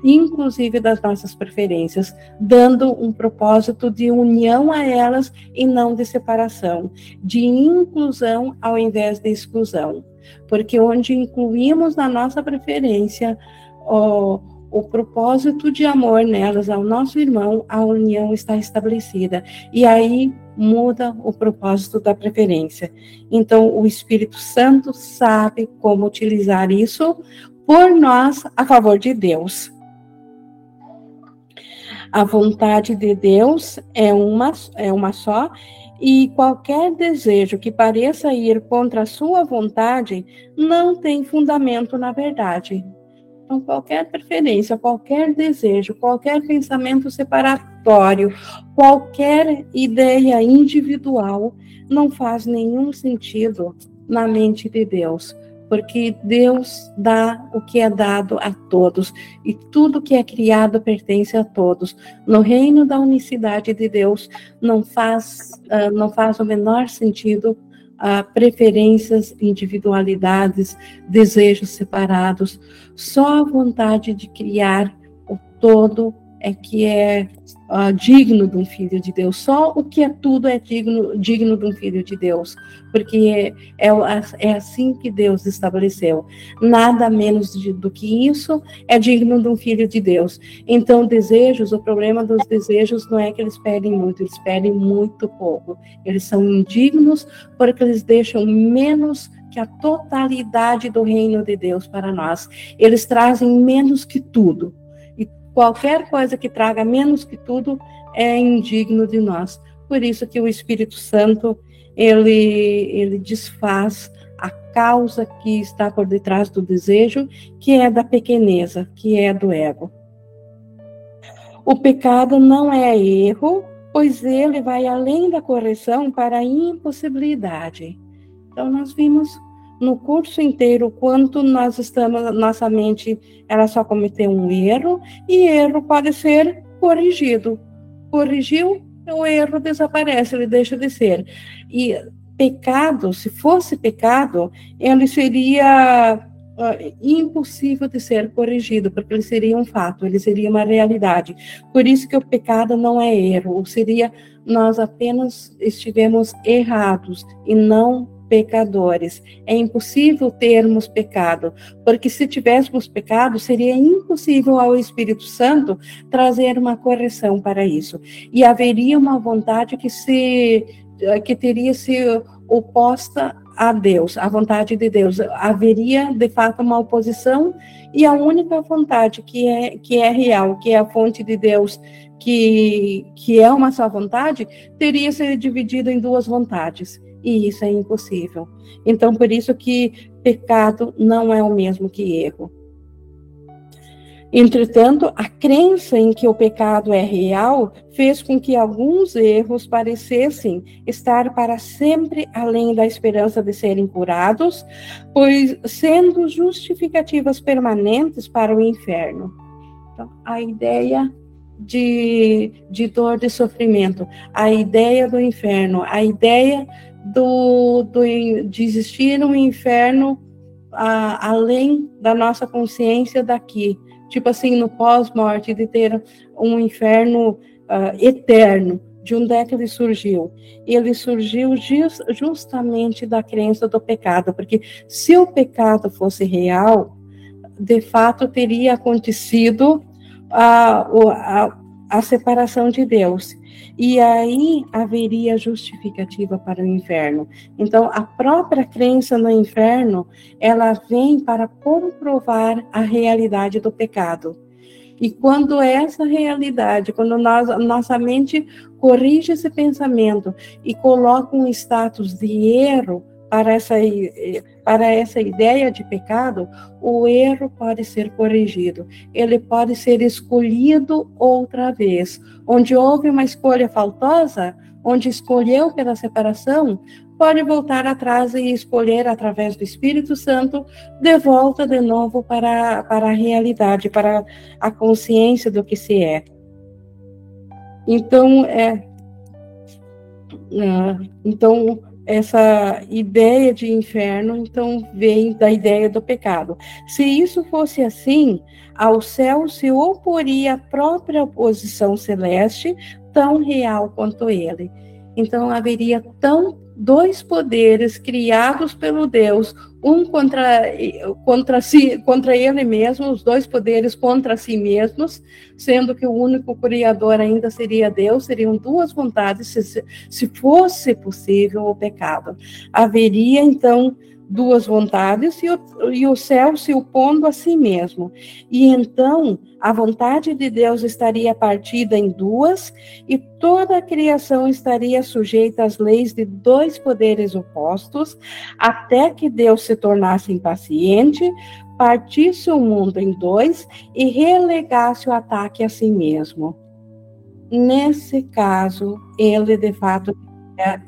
inclusive das nossas preferências, dando um propósito de união a elas e não de separação, de inclusão ao invés de exclusão. Porque onde incluímos na nossa preferência o, o propósito de amor nelas ao nosso irmão, a união está estabelecida. E aí muda o propósito da preferência. Então, o Espírito Santo sabe como utilizar isso por nós a favor de Deus. A vontade de Deus é uma, é uma só, e qualquer desejo que pareça ir contra a sua vontade não tem fundamento na verdade. Então, qualquer preferência, qualquer desejo, qualquer pensamento separatório, qualquer ideia individual não faz nenhum sentido na mente de Deus porque Deus dá o que é dado a todos e tudo que é criado pertence a todos. No reino da unicidade de Deus não faz uh, não faz o menor sentido uh, preferências, individualidades, desejos separados. Só a vontade de criar o todo é que é uh, digno de um filho de Deus. Só o que é tudo é digno, digno de um filho de Deus, porque é, é, é assim que Deus estabeleceu. Nada menos de, do que isso é digno de um filho de Deus. Então, desejos, o problema dos desejos não é que eles pedem muito, eles pedem muito pouco. Eles são indignos porque eles deixam menos que a totalidade do reino de Deus para nós. Eles trazem menos que tudo. Qualquer coisa que traga menos que tudo é indigno de nós. Por isso que o Espírito Santo, ele, ele desfaz a causa que está por detrás do desejo, que é da pequeneza, que é do ego. O pecado não é erro, pois ele vai além da correção para a impossibilidade. Então, nós vimos no curso inteiro quanto nós estamos, nossa mente, ela só cometeu um erro e erro pode ser corrigido. Corrigiu, o erro desaparece, ele deixa de ser. E pecado, se fosse pecado, ele seria uh, impossível de ser corrigido, porque ele seria um fato, ele seria uma realidade. Por isso que o pecado não é erro, seria nós apenas estivemos errados e não pecadores. É impossível termos pecado, porque se tivéssemos pecado, seria impossível ao Espírito Santo trazer uma correção para isso. E haveria uma vontade que se que teria se oposta a Deus, à vontade de Deus. Haveria de fato uma oposição e a única vontade que é que é real, que é a fonte de Deus, que que é uma só vontade, teria sido dividida em duas vontades e isso é impossível. Então, por isso que pecado não é o mesmo que erro. Entretanto, a crença em que o pecado é real fez com que alguns erros parecessem estar para sempre além da esperança de serem curados, pois sendo justificativas permanentes para o inferno. Então, a ideia de, de dor, de sofrimento, a ideia do inferno, a ideia do, do, de existir um inferno a, além da nossa consciência daqui. Tipo assim, no pós-morte, de ter um inferno uh, eterno. De onde é que ele surgiu? Ele surgiu just, justamente da crença do pecado, porque se o pecado fosse real, de fato teria acontecido a, a, a separação de Deus e aí haveria justificativa para o inferno. Então, a própria crença no inferno, ela vem para comprovar a realidade do pecado. E quando essa realidade, quando nós, nossa mente corrige esse pensamento e coloca um status de erro para essa, para essa ideia de pecado, o erro pode ser corrigido, ele pode ser escolhido outra vez. Onde houve uma escolha faltosa, onde escolheu pela separação, pode voltar atrás e escolher através do Espírito Santo de volta de novo para, para a realidade, para a consciência do que se é. Então, é, é então essa ideia de inferno, então, vem da ideia do pecado. Se isso fosse assim, ao céu se oporia a própria oposição celeste, tão real quanto ele. Então, haveria tão dois poderes criados pelo Deus, um contra, contra, si, contra ele mesmo, os dois poderes contra si mesmos, sendo que o único criador ainda seria Deus, seriam duas vontades, se, se fosse possível o pecado. Haveria, então, duas vontades e o, e o céu se opondo a si mesmo. E então a vontade de Deus estaria partida em duas e toda a criação estaria sujeita às leis de dois poderes opostos, até que Deus se tornasse impaciente, partisse o mundo em dois e relegasse o ataque a si mesmo. Nesse caso, ele de fato é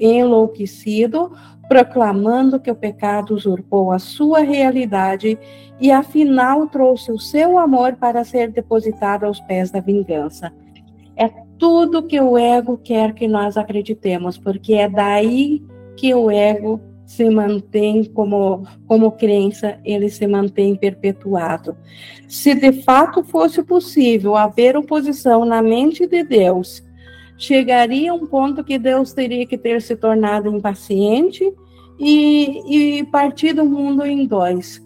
enlouquecido proclamando que o pecado usurpou a sua realidade e afinal trouxe o seu amor para ser depositado aos pés da vingança. É tudo que o ego quer que nós acreditemos, porque é daí que o ego se mantém como, como crença, ele se mantém perpetuado. Se de fato fosse possível haver oposição na mente de Deus, chegaria um ponto que Deus teria que ter se tornado impaciente e, e partido o mundo em dois.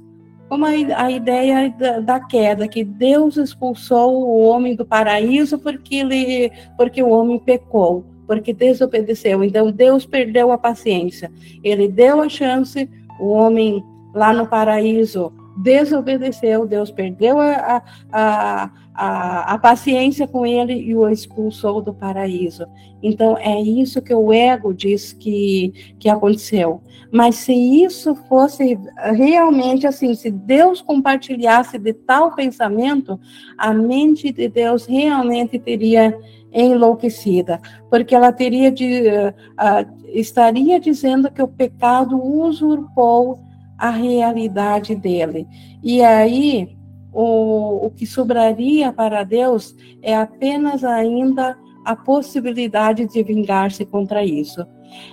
Como a, a ideia da, da, queda, que Deus expulsou o homem do paraíso porque, ele, porque o homem pecou, porque desobedeceu. Então Deus perdeu a paciência. Ele deu a chance, o homem lá no paraíso desobedeceu, Deus perdeu a, a, a, a, paciência com ele e o expulsou do paraíso. Então, é isso que o ego diz que, que aconteceu. Mas se isso fosse realmente assim, se Deus compartilhasse de tal pensamento, a mente de Deus realmente teria enlouquecida, porque ela teria de, uh, estaria dizendo que o pecado usurpou a realidade dele. E aí, o, o que sobraria para Deus é apenas ainda a possibilidade de vingar-se contra isso.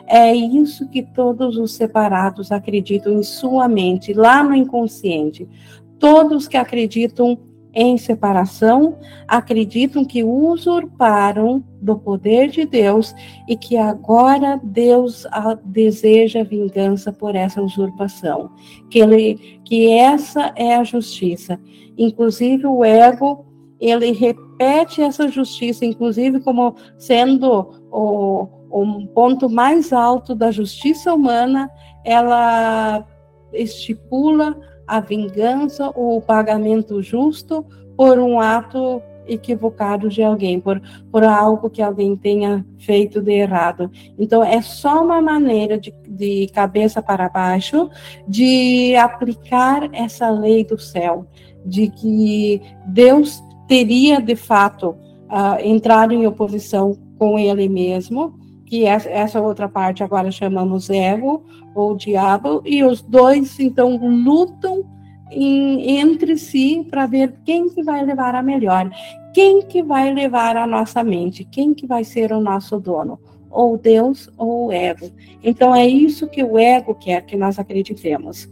É isso que todos os separados acreditam em sua mente, lá no inconsciente. Todos que acreditam em separação acreditam que usurparam do poder de Deus e que agora Deus deseja vingança por essa usurpação, que ele que essa é a justiça. Inclusive o ego, ele repete essa justiça inclusive como sendo o, o ponto mais alto da justiça humana, ela estipula a vingança ou o pagamento justo por um ato equivocado de alguém, por, por algo que alguém tenha feito de errado. Então, é só uma maneira de, de cabeça para baixo de aplicar essa lei do céu, de que Deus teria, de fato, uh, entrado em oposição com ele mesmo, que essa outra parte agora chamamos ego ou diabo, e os dois então lutam em, entre si para ver quem que vai levar a melhor, quem que vai levar a nossa mente, quem que vai ser o nosso dono, ou Deus ou o ego. Então é isso que o ego quer que nós acreditemos.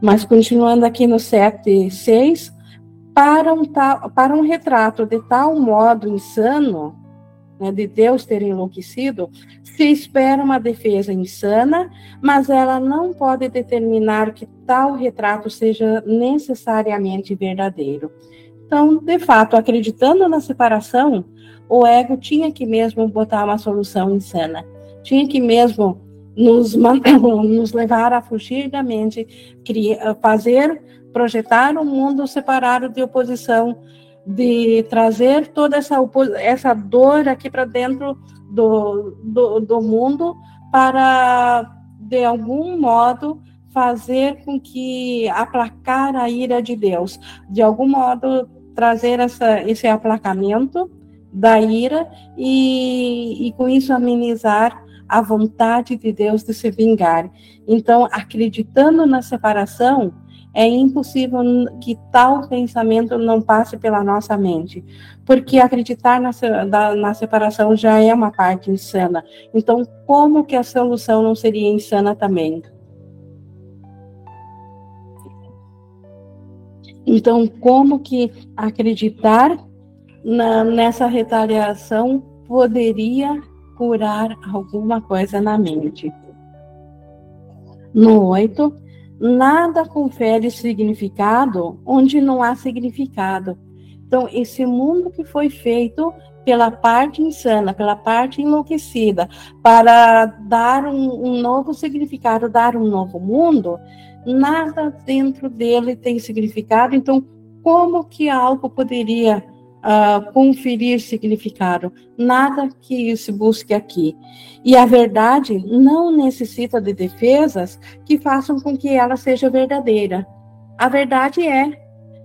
Mas continuando aqui no 7 6, para um, para um retrato de tal modo insano, né, de Deus ter enlouquecido, se espera uma defesa insana, mas ela não pode determinar que tal retrato seja necessariamente verdadeiro. Então, de fato, acreditando na separação, o ego tinha que mesmo botar uma solução insana, tinha que mesmo nos, [coughs] nos levar a fugir da mente, criar, fazer, projetar um mundo separado de oposição de trazer toda essa, essa dor aqui para dentro do, do, do mundo para, de algum modo, fazer com que aplacar a ira de Deus, de algum modo trazer essa, esse aplacamento da ira e, e com isso amenizar a vontade de Deus de se vingar. Então, acreditando na separação, é impossível que tal pensamento não passe pela nossa mente, porque acreditar na, na, separação já é uma parte insana. Então, como que a solução não seria insana também? Então, como que acreditar na, nessa retaliação poderia curar alguma coisa na mente? No oito, nada confere significado onde não há significado. Então, esse mundo que foi feito pela parte insana, pela parte enlouquecida, para dar um, um novo significado, dar um novo mundo, nada dentro dele tem significado. Então, como que algo poderia uh, conferir significado. Nada que se busque aqui. E a verdade não necessita de defesas que façam com que ela seja verdadeira. A verdade é,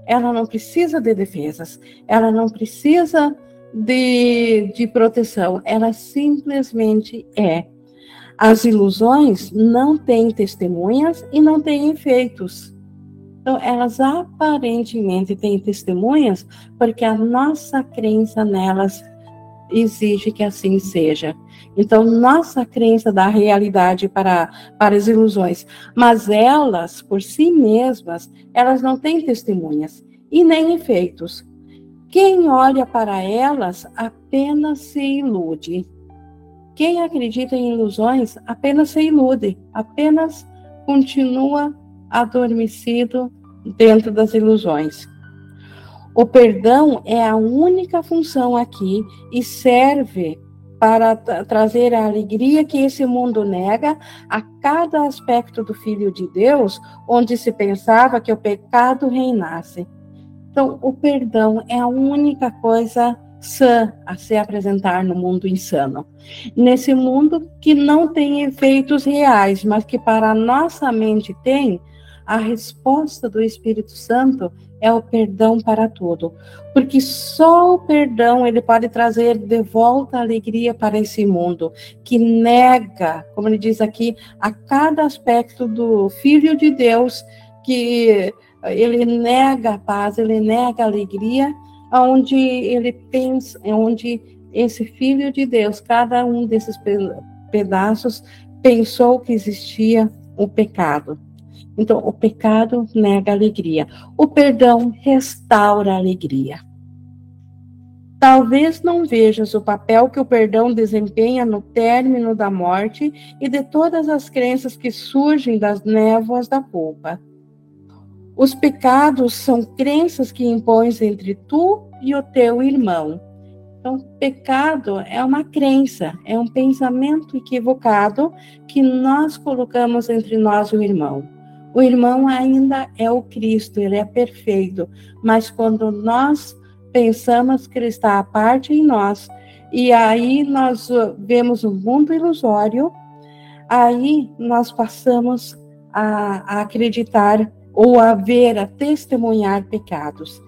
ela não precisa de defesas, ela não precisa de, de proteção, ela simplesmente é. As ilusões não têm testemunhas e não têm efeitos. Então, elas aparentemente têm testemunhas porque a nossa crença nelas exige que assim seja. Então, nossa crença dá realidade para, para as ilusões, mas elas, por si mesmas, elas não têm testemunhas e nem efeitos. Quem olha para elas apenas se ilude. Quem acredita em ilusões apenas se ilude, apenas continua adormecido dentro das ilusões. O perdão é a única função aqui e serve para trazer a alegria que esse mundo nega a cada aspecto do Filho de Deus, onde se pensava que o pecado reinasse. Então, o perdão é a única coisa sã a se apresentar no mundo insano. Nesse mundo que não tem efeitos reais, mas que para a nossa mente tem, a resposta do Espírito Santo é o perdão para tudo, porque só o perdão ele pode trazer de volta a alegria para esse mundo que nega, como ele diz aqui, a cada aspecto do Filho de Deus que ele nega a paz, ele nega a alegria, onde ele pensa, onde esse Filho de Deus, cada um desses pedaços pensou que existia o pecado. Então, o pecado nega a alegria. O perdão restaura a alegria. Talvez não vejas o papel que o perdão desempenha no término da morte e de todas as crenças que surgem das névoas da culpa. Os pecados são crenças que impões entre tu e o teu irmão. Então, pecado é uma crença, é um pensamento equivocado que nós colocamos entre nós e o irmão. O irmão ainda é o Cristo, ele é perfeito, mas quando nós pensamos que ele está à parte em nós, e aí nós vemos um mundo ilusório, aí nós passamos a, a acreditar ou a ver, a testemunhar pecados.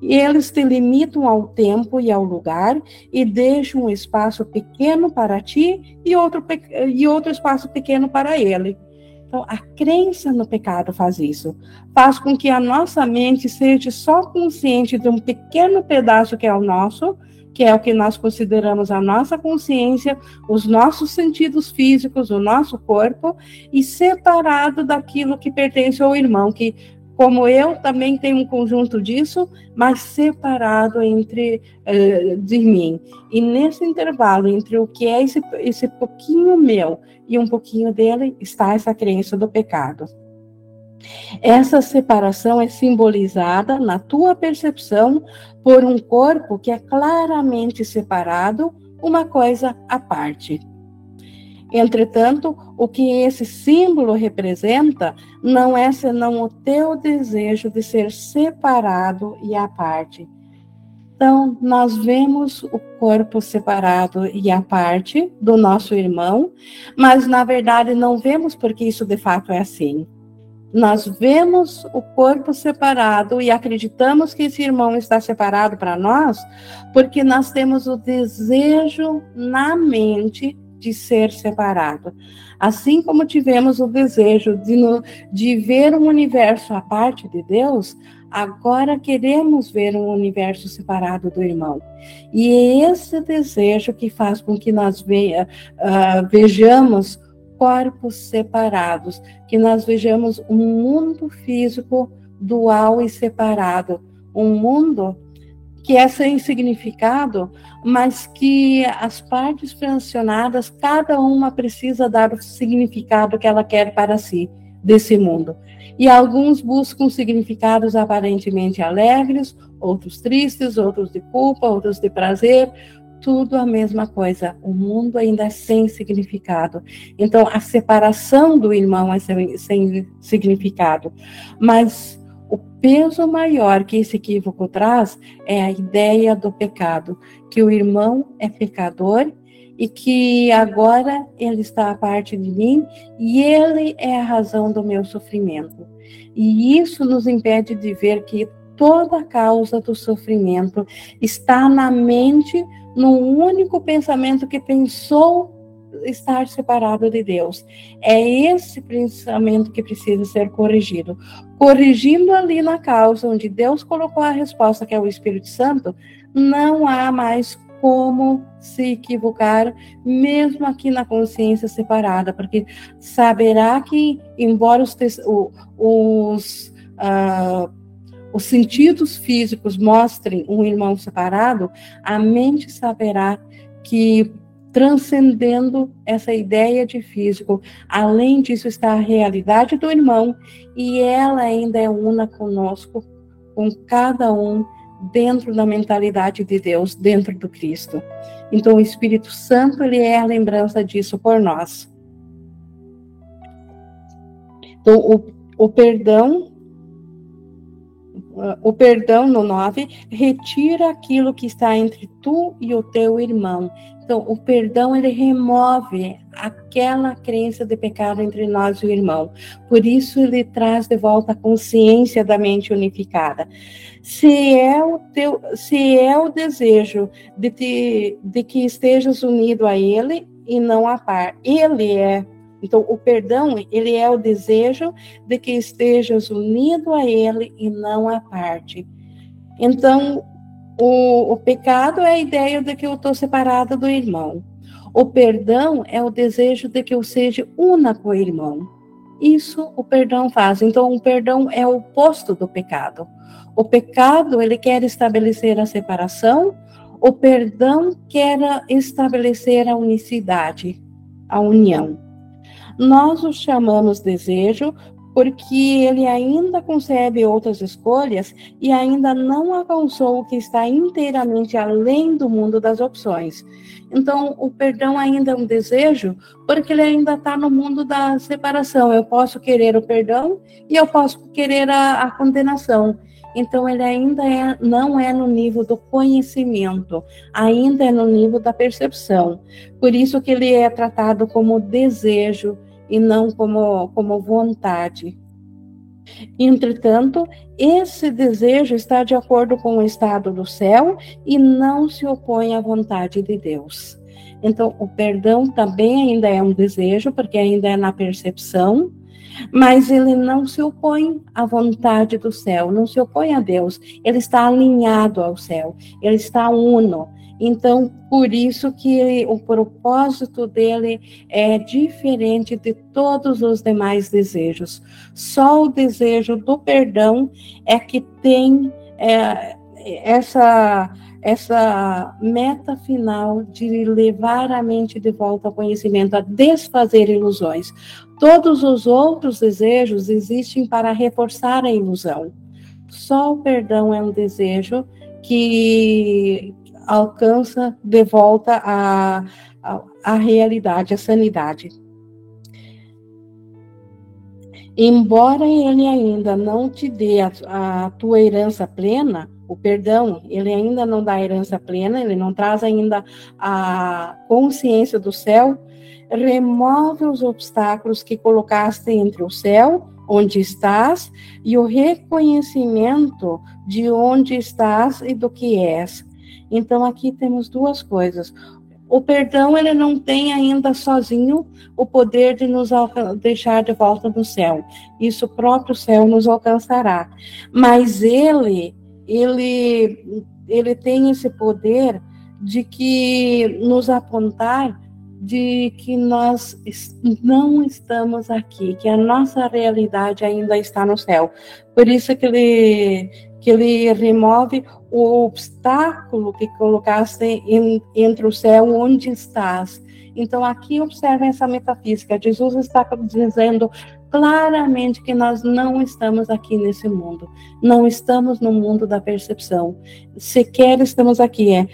E eles te limitam ao tempo e ao lugar e deixam um espaço pequeno para ti e outro, e outro espaço pequeno para ele. Então, a crença no pecado faz isso. Faz com que a nossa mente seja só consciente de um pequeno pedaço que é o nosso, que é o que nós consideramos a nossa consciência, os nossos sentidos físicos, o nosso corpo, e separado daquilo que pertence ao irmão, que como eu também tenho um conjunto disso, mas separado entre uh, de mim. E nesse intervalo entre o que é esse, esse pouquinho meu e um pouquinho dele está essa crença do pecado. Essa separação é simbolizada na tua percepção por um corpo que é claramente separado, uma coisa à parte. Entretanto, o que esse símbolo representa não é senão o teu desejo de ser separado e à parte. Então, nós vemos o corpo separado e à parte do nosso irmão, mas na verdade não vemos porque isso de fato é assim. Nós vemos o corpo separado e acreditamos que esse irmão está separado para nós, porque nós temos o desejo na mente de ser separado. Assim como tivemos o desejo de, no, de ver um universo à parte de Deus, agora queremos ver um universo separado do irmão. E é esse desejo que faz com que nós veja, uh, vejamos corpos separados, que nós vejamos um mundo físico dual e separado, um mundo que é sem significado, mas que as partes fracionadas, cada uma precisa dar o significado que ela quer para si desse mundo. E alguns buscam significados aparentemente alegres, outros tristes, outros de culpa, outros de prazer, tudo a mesma coisa. O mundo ainda é sem significado. Então, a separação do irmão é sem, sem significado. Mas o peso maior que esse equívoco traz é a ideia do pecado, que o irmão é pecador e que agora ele está à parte de mim e ele é a razão do meu sofrimento. E isso nos impede de ver que toda a causa do sofrimento está na mente, num único pensamento que pensou estar separado de Deus. É esse pensamento que precisa ser corrigido. Corrigindo ali na causa onde Deus colocou a resposta, que é o Espírito Santo, não há mais como se equivocar, mesmo aqui na consciência separada, porque saberá que, embora os, os, uh, os sentidos físicos mostrem um irmão separado, a mente saberá que transcendendo essa ideia de físico. Além disso, está a realidade do irmão e ela ainda é una conosco, com cada um dentro da mentalidade de Deus, dentro do Cristo. Então, o Espírito Santo, ele é a lembrança disso por nós. Então, o, o perdão o perdão no 9 retira aquilo que está entre tu e o teu irmão. Então, o perdão ele remove aquela crença de pecado entre nós e o irmão. Por isso ele traz de volta a consciência da mente unificada. Se é o teu, se é o desejo de, te, de que estejas unido a ele e não a par, ele é então, o perdão, ele é o desejo de que estejas unido a ele e não à parte. Então, o, o pecado é a ideia de que eu estou separada do irmão. O perdão é o desejo de que eu seja una com o irmão. Isso o perdão faz. Então, o perdão é o oposto do pecado. O pecado, ele quer estabelecer a separação, o perdão quer estabelecer a unicidade, a união. Nós o chamamos desejo porque ele ainda concebe outras escolhas e ainda não alcançou o que está inteiramente além do mundo das opções. Então, o perdão ainda é um desejo, porque ele ainda está no mundo da separação. Eu posso querer o perdão e eu posso querer a, a condenação. Então, ele ainda é, não é no nível do conhecimento, ainda é no nível da percepção. Por isso que ele é tratado como desejo, e não como, como vontade. Entretanto, esse desejo está de acordo com o estado do céu e não se opõe à vontade de Deus. Então, o perdão também ainda é um desejo, porque ainda é na percepção, mas ele não se opõe à vontade do céu, não se opõe a Deus, ele está alinhado ao céu, ele está uno, então, por isso que o propósito dele é diferente de todos os demais desejos. Só o desejo do perdão é que tem é, essa essa meta final de levar a mente de volta ao conhecimento, a desfazer ilusões. Todos os outros desejos existem para reforçar a ilusão. Só o perdão é um desejo que, alcança de volta a, a, a realidade, a sanidade. Embora ele ainda não te dê a, a tua herança plena, o perdão, ele ainda não dá a herança plena, ele não traz ainda a consciência do céu, remove os obstáculos que colocaste entre o céu, onde estás, e o reconhecimento de onde estás e do que és. Então aqui temos duas coisas. O perdão ele não tem ainda sozinho o poder de nos deixar de volta no céu. Isso o próprio céu nos alcançará. Mas ele ele ele tem esse poder de que nos apontar de que nós não estamos aqui, que a nossa realidade ainda está no céu. Por isso que ele que ele remove o obstáculo que colocaste em, entre o céu onde estás. Então, aqui observa essa metafísica. Jesus está dizendo claramente que nós não estamos aqui nesse mundo. Não estamos no mundo da percepção. Sequer estamos aqui. É,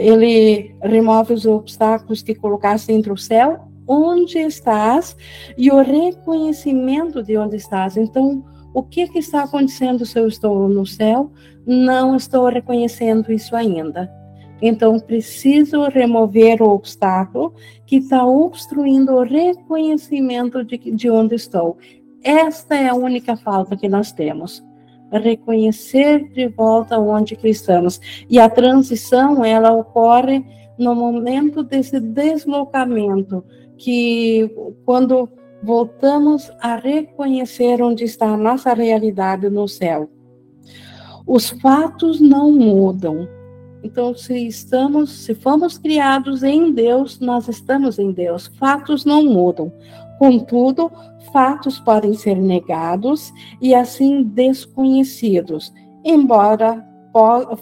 ele remove os obstáculos que colocaste entre o céu onde estás e o reconhecimento de onde estás. Então, o que, que está acontecendo se eu estou no céu? Não estou reconhecendo isso ainda. Então, preciso remover o obstáculo que está obstruindo o reconhecimento de, de onde estou. Esta é a única falta que nós temos. Reconhecer de volta onde que estamos. E a transição, ela ocorre no momento desse deslocamento, que quando voltamos a reconhecer onde está a nossa realidade no céu. Os fatos não mudam, Então, se estamos, se fomos criados em Deus, nós estamos em Deus. Fatos não mudam. Contudo, fatos podem ser negados e assim desconhecidos, embora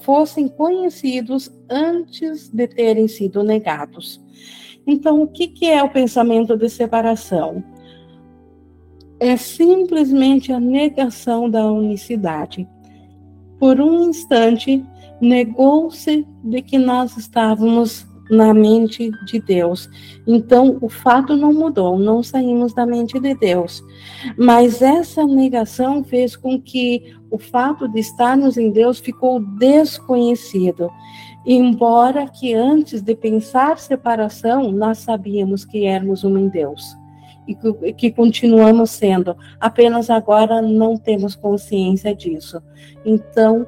fossem conhecidos antes de terem sido negados. Então, o que, é o pensamento de separação? É simplesmente a negação da unicidade. Por um instante, negou-se de que nós estávamos na mente de Deus. Então, o fato não mudou, não saímos da mente de Deus. Mas essa negação fez com que o fato de estarmos em Deus ficou desconhecido. Embora que antes de pensar separação, nós sabíamos que éramos um em Deus e que, que continuamos sendo, apenas agora não temos consciência disso. Então,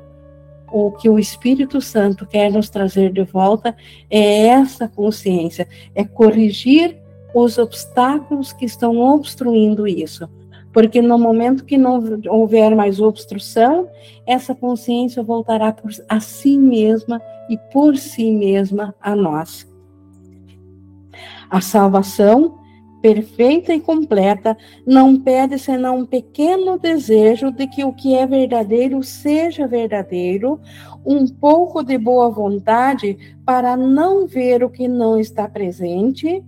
o que o Espírito Santo quer nos trazer de volta é essa consciência, é corrigir os obstáculos que estão obstruindo isso. Porque no momento que não houver mais obstrução, essa consciência voltará por, a si mesma e por si mesma a nós. A salvação perfeita e completa, não pede senão um pequeno desejo de que o que é verdadeiro seja verdadeiro, um pouco de boa vontade para não ver o que não está presente,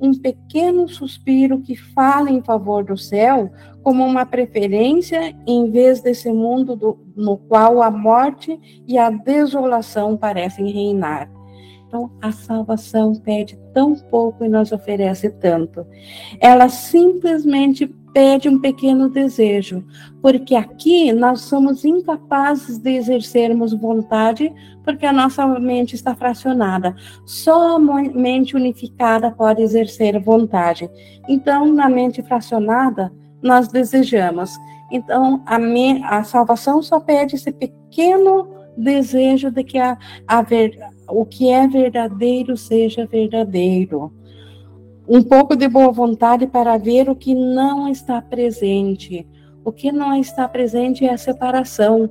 um pequeno suspiro que fala em favor do céu, como uma preferência em vez desse mundo do, no qual a morte e a desolação parecem reinar. Então, a salvação pede tão pouco e nos oferece tanto. Ela simplesmente pede um pequeno desejo, porque aqui nós somos incapazes de exercermos vontade, porque a nossa mente está fracionada. Só a mente unificada pode exercer vontade. Então, na mente fracionada, nós desejamos. Então, a, me, a salvação só pede esse pequeno desejo de que a, a, ver, o que é verdadeiro seja verdadeiro. Um pouco de boa vontade para ver o que não está presente. O que não está presente é a separação.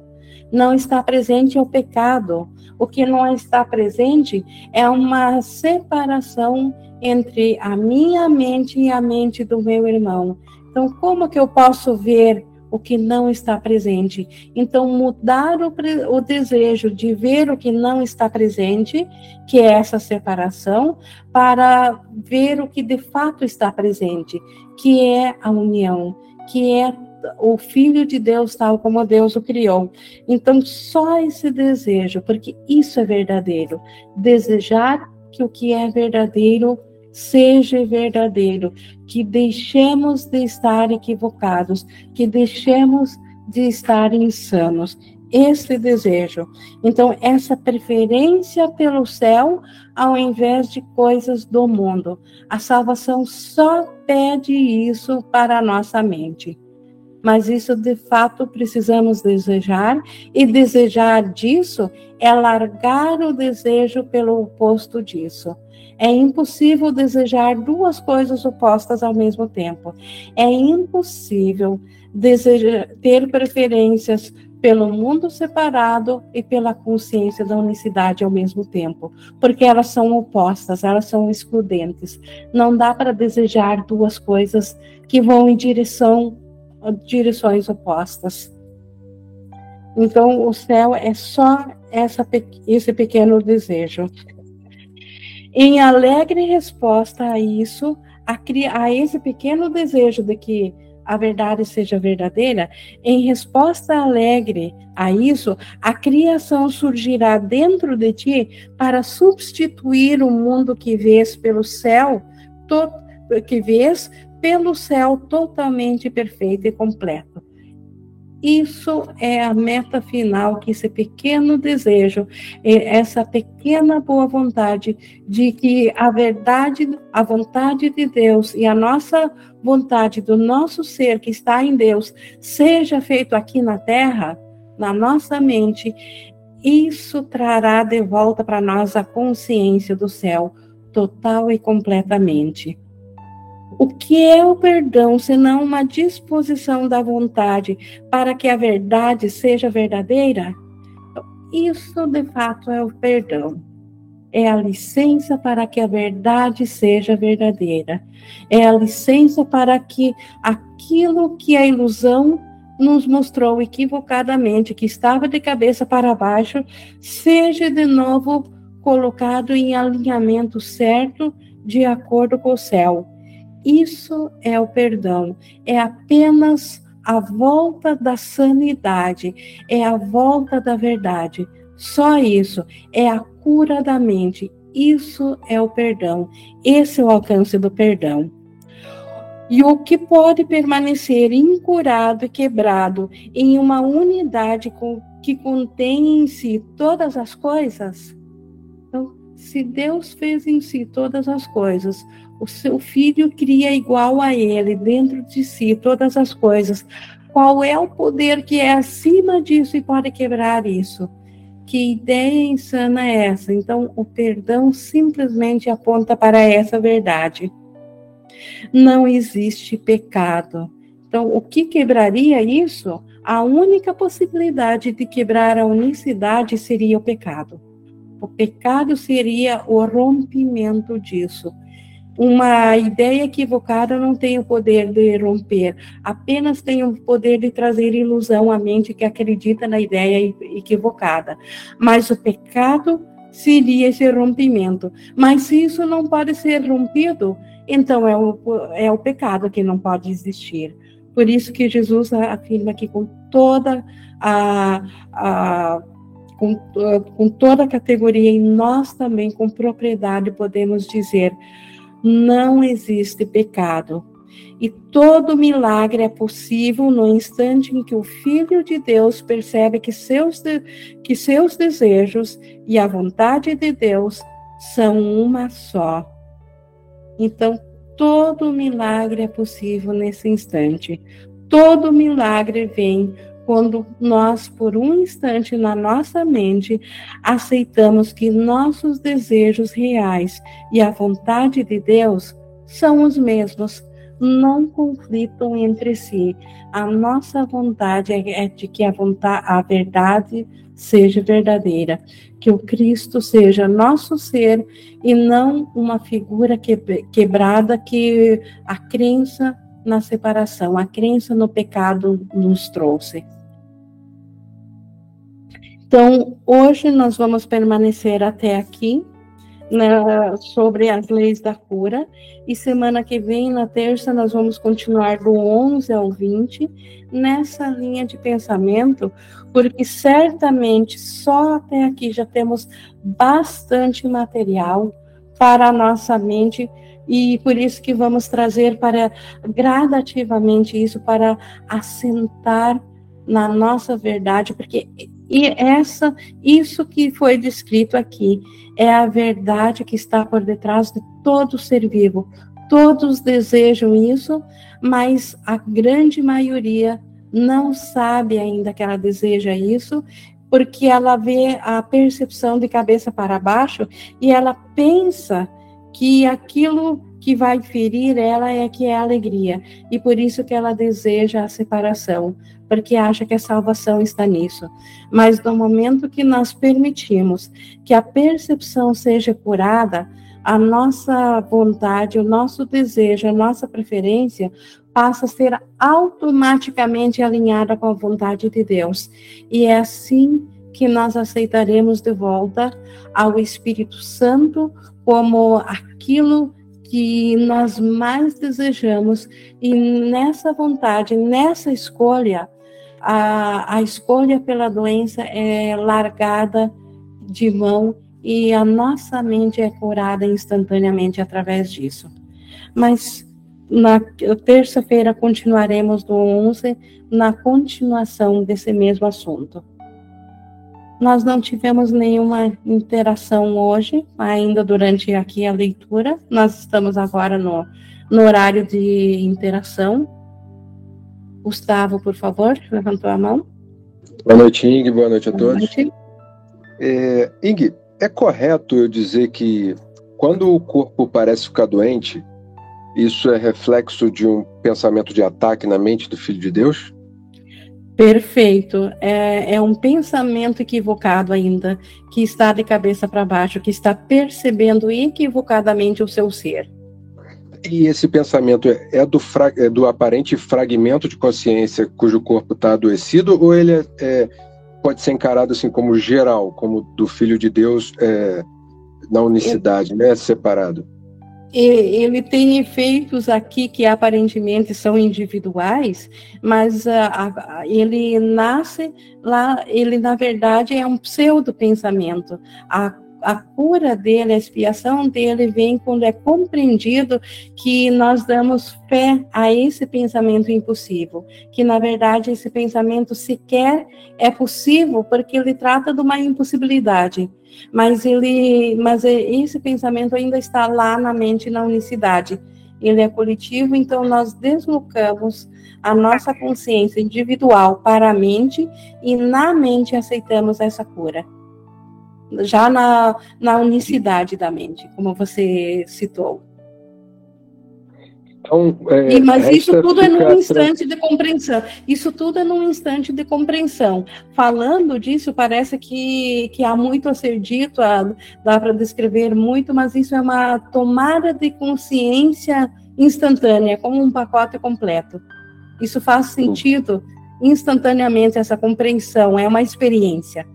Não está presente é o pecado. O que não está presente é uma separação entre a minha mente e a mente do meu irmão. Então, como que eu posso ver o que não está presente. Então, mudar o, o, desejo de ver o que não está presente, que é essa separação, para ver o que de fato está presente, que é a união, que é o Filho de Deus, tal como Deus o criou. Então, só esse desejo, porque isso é verdadeiro. Desejar que o que é verdadeiro seja verdadeiro, que deixemos de estar equivocados, que deixemos de estar insanos. Esse desejo. Então, essa preferência pelo céu ao invés de coisas do mundo. A salvação só pede isso para a nossa mente. Mas isso de fato precisamos desejar, e desejar disso é largar o desejo pelo oposto disso. É impossível desejar duas coisas opostas ao mesmo tempo. É impossível desejar, ter preferências pelo mundo separado e pela consciência da unicidade ao mesmo tempo, porque elas são opostas, elas são excludentes. Não dá para desejar duas coisas que vão em direção direções opostas. Então, o céu é só essa, esse pequeno desejo. Em alegre resposta a isso, a, a esse pequeno desejo de que a verdade seja verdadeira, em resposta alegre a isso, a criação surgirá dentro de ti para substituir o mundo que vês pelo céu, que vês pelo céu totalmente perfeito e completo. Isso é a meta final, que esse pequeno desejo, essa pequena boa vontade de que a verdade, a vontade de Deus e a nossa vontade do nosso ser que está em Deus seja feito aqui na terra, na nossa mente, isso trará de volta para nós a consciência do céu total e completamente. O que é o perdão senão uma disposição da vontade para que a verdade seja verdadeira? isso de fato é o perdão. É a licença para que a verdade seja verdadeira. É a licença para que aquilo que a ilusão nos mostrou equivocadamente, que estava de cabeça para baixo, seja de novo colocado em alinhamento certo, de acordo com o céu. Isso é o perdão. É apenas a volta da sanidade, é a volta da verdade. Só isso é a cura da mente. Isso é o perdão. Esse é o alcance do perdão. E o que pode permanecer incurado e quebrado em uma unidade com, que contém em si todas as coisas? Então, se Deus fez em si todas as coisas, o seu filho cria igual a ele, dentro de si, todas as coisas. Qual é o poder que é acima disso e pode quebrar isso? Que ideia insana é essa? Então, o perdão simplesmente aponta para essa verdade não existe pecado. Então, o que quebraria isso? A única possibilidade de quebrar a unicidade seria o pecado. O pecado seria o rompimento disso. Uma ideia equivocada não tem o poder de romper, apenas tem o poder de trazer ilusão à mente que acredita na ideia equivocada. Mas o pecado seria esse rompimento. Mas se isso não pode ser rompido, então é o, é o pecado que não pode existir. Por isso que Jesus afirma que com toda a, a com, com toda a categoria e nós também com propriedade podemos dizer não existe pecado. E todo milagre é possível no instante em que o Filho de Deus percebe que seus, de, que seus desejos e a vontade de Deus são uma só. Então, todo milagre é possível nesse instante. Todo milagre vem quando nós, por um instante na nossa mente, aceitamos que nossos desejos reais e a vontade de Deus são os mesmos, não conflitam entre si. A nossa vontade é de que a, vontade, a verdade seja verdadeira, que o Cristo seja nosso ser e não uma figura quebrada que a crença na separação, a crença no pecado nos trouxe. Então, hoje nós vamos permanecer até aqui né, sobre as leis da cura. E semana que vem, na terça, nós vamos continuar do 11 ao 20 nessa linha de pensamento, porque certamente só até aqui já temos bastante material para a nossa mente e por isso que vamos trazer para gradativamente isso para assentar na nossa verdade, porque e essa, isso que foi descrito aqui é a verdade que está por detrás de todo ser vivo. Todos desejam isso, mas a grande maioria não sabe ainda que ela deseja isso, porque ela vê a percepção de cabeça para baixo e ela pensa que aquilo que vai ferir ela é que é alegria, e por isso que ela deseja a separação porque acha que a salvação está nisso. Mas no momento que nós permitimos que a percepção seja curada, a nossa vontade, o nosso desejo, a nossa preferência passa a ser automaticamente alinhada com a vontade de Deus. E é assim que nós aceitaremos de volta ao Espírito Santo como aquilo que nós mais desejamos, e nessa vontade, nessa escolha, a, a escolha pela doença é largada de mão e a nossa mente é curada instantaneamente através disso. Mas na terça-feira continuaremos do 11 na continuação desse mesmo assunto. Nós não tivemos nenhuma interação hoje, ainda durante aqui a leitura. Nós estamos agora no, no horário de interação. Gustavo, por favor, levantou a mão. Boa noite, Ing. Boa noite a Boa todos. Noite. É, Ing, é correto eu dizer que quando o corpo parece ficar doente, isso é reflexo de um pensamento de ataque na mente do Filho de Deus? Perfeito. É, é, um pensamento equivocado ainda, que está de cabeça para baixo, que está percebendo equivocadamente o seu ser. E esse pensamento é, é do, é do aparente fragmento de consciência cujo corpo está adoecido, ou ele é, é, pode ser encarado assim como geral, como do Filho de Deus na unicidade, né, separado? Ele tem efeitos aqui que aparentemente são individuais, mas uh, ele nasce lá, ele na verdade é um pseudo pensamento. A, a cura dele, a expiação dele vem quando é compreendido que nós damos fé a esse pensamento impossível, que na verdade esse pensamento sequer é possível porque ele trata de uma impossibilidade mas ele, mas é, esse pensamento ainda está lá na mente, na unicidade. Ele é coletivo, então nós deslocamos a nossa consciência individual para a mente e na mente aceitamos essa cura. Já na, na unicidade da mente, como você citou. Então, é, e, mas isso tudo é num instante de compreensão. Isso tudo é num instante de compreensão. Falando disso, parece que, que há muito a ser dito, a, dá para descrever muito, mas isso é uma tomada de consciência instantânea, como um pacote completo. Isso faz sentido instantaneamente, essa compreensão, é uma experiência.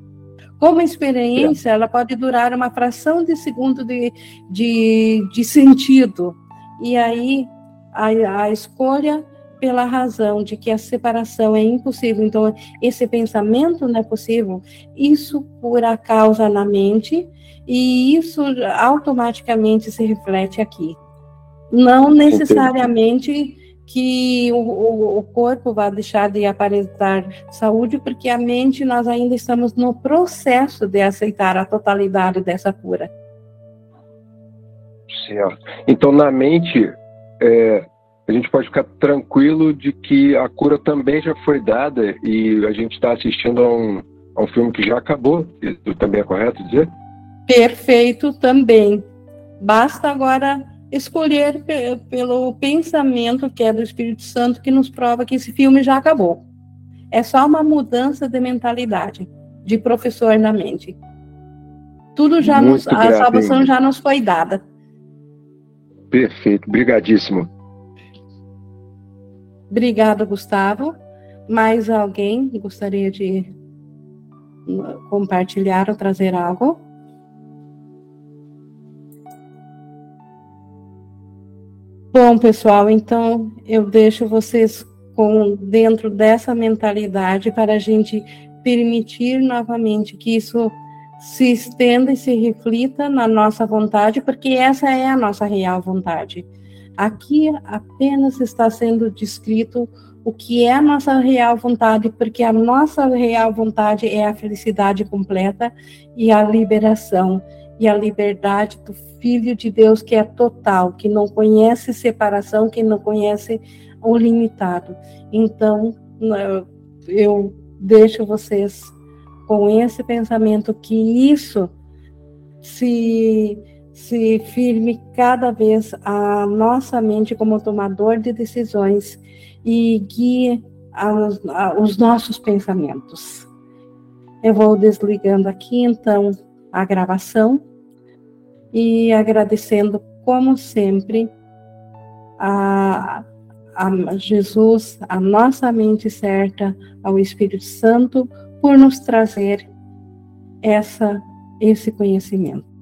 Como experiência, ela pode durar uma fração de segundo de, de, de sentido. E aí a, a escolha pela razão de que a separação é impossível, então esse pensamento não é possível, isso cura a causa na mente e isso automaticamente se reflete aqui. Não necessariamente que o, o, corpo vai deixar de aparentar saúde, porque a mente nós ainda estamos no processo de aceitar a totalidade dessa cura. Certo. Então, na mente, é, a gente pode ficar tranquilo de que a cura também já foi dada e a gente está assistindo a um, a um filme que já acabou. Isso também é correto dizer? Perfeito também. Basta agora escolher pelo pensamento que é do Espírito Santo que nos prova que esse filme já acabou. É só uma mudança de mentalidade, de professor na mente. Tudo já Muito nos, a salvação já nos foi dada. Perfeito, brigadíssimo. Obrigada, Gustavo. Mais alguém gostaria de compartilhar ou trazer algo? Bom, pessoal, então eu deixo vocês com dentro dessa mentalidade para a gente permitir novamente que isso se estenda e se reflita na nossa vontade, porque essa é a nossa real vontade. Aqui apenas está sendo descrito o que é a nossa real vontade, porque a nossa real vontade é a felicidade completa e a liberação e a liberdade do Filho de Deus que é total, que não conhece separação, que não conhece o limitado. Então, eu deixo vocês com esse pensamento que isso se, se firme cada vez a nossa mente como tomador de decisões e guie os nossos pensamentos. Eu vou desligando aqui então a gravação e agradecendo, como sempre, a, a Jesus, a nossa mente certa, ao Espírito Santo, por nos trazer essa, esse conhecimento.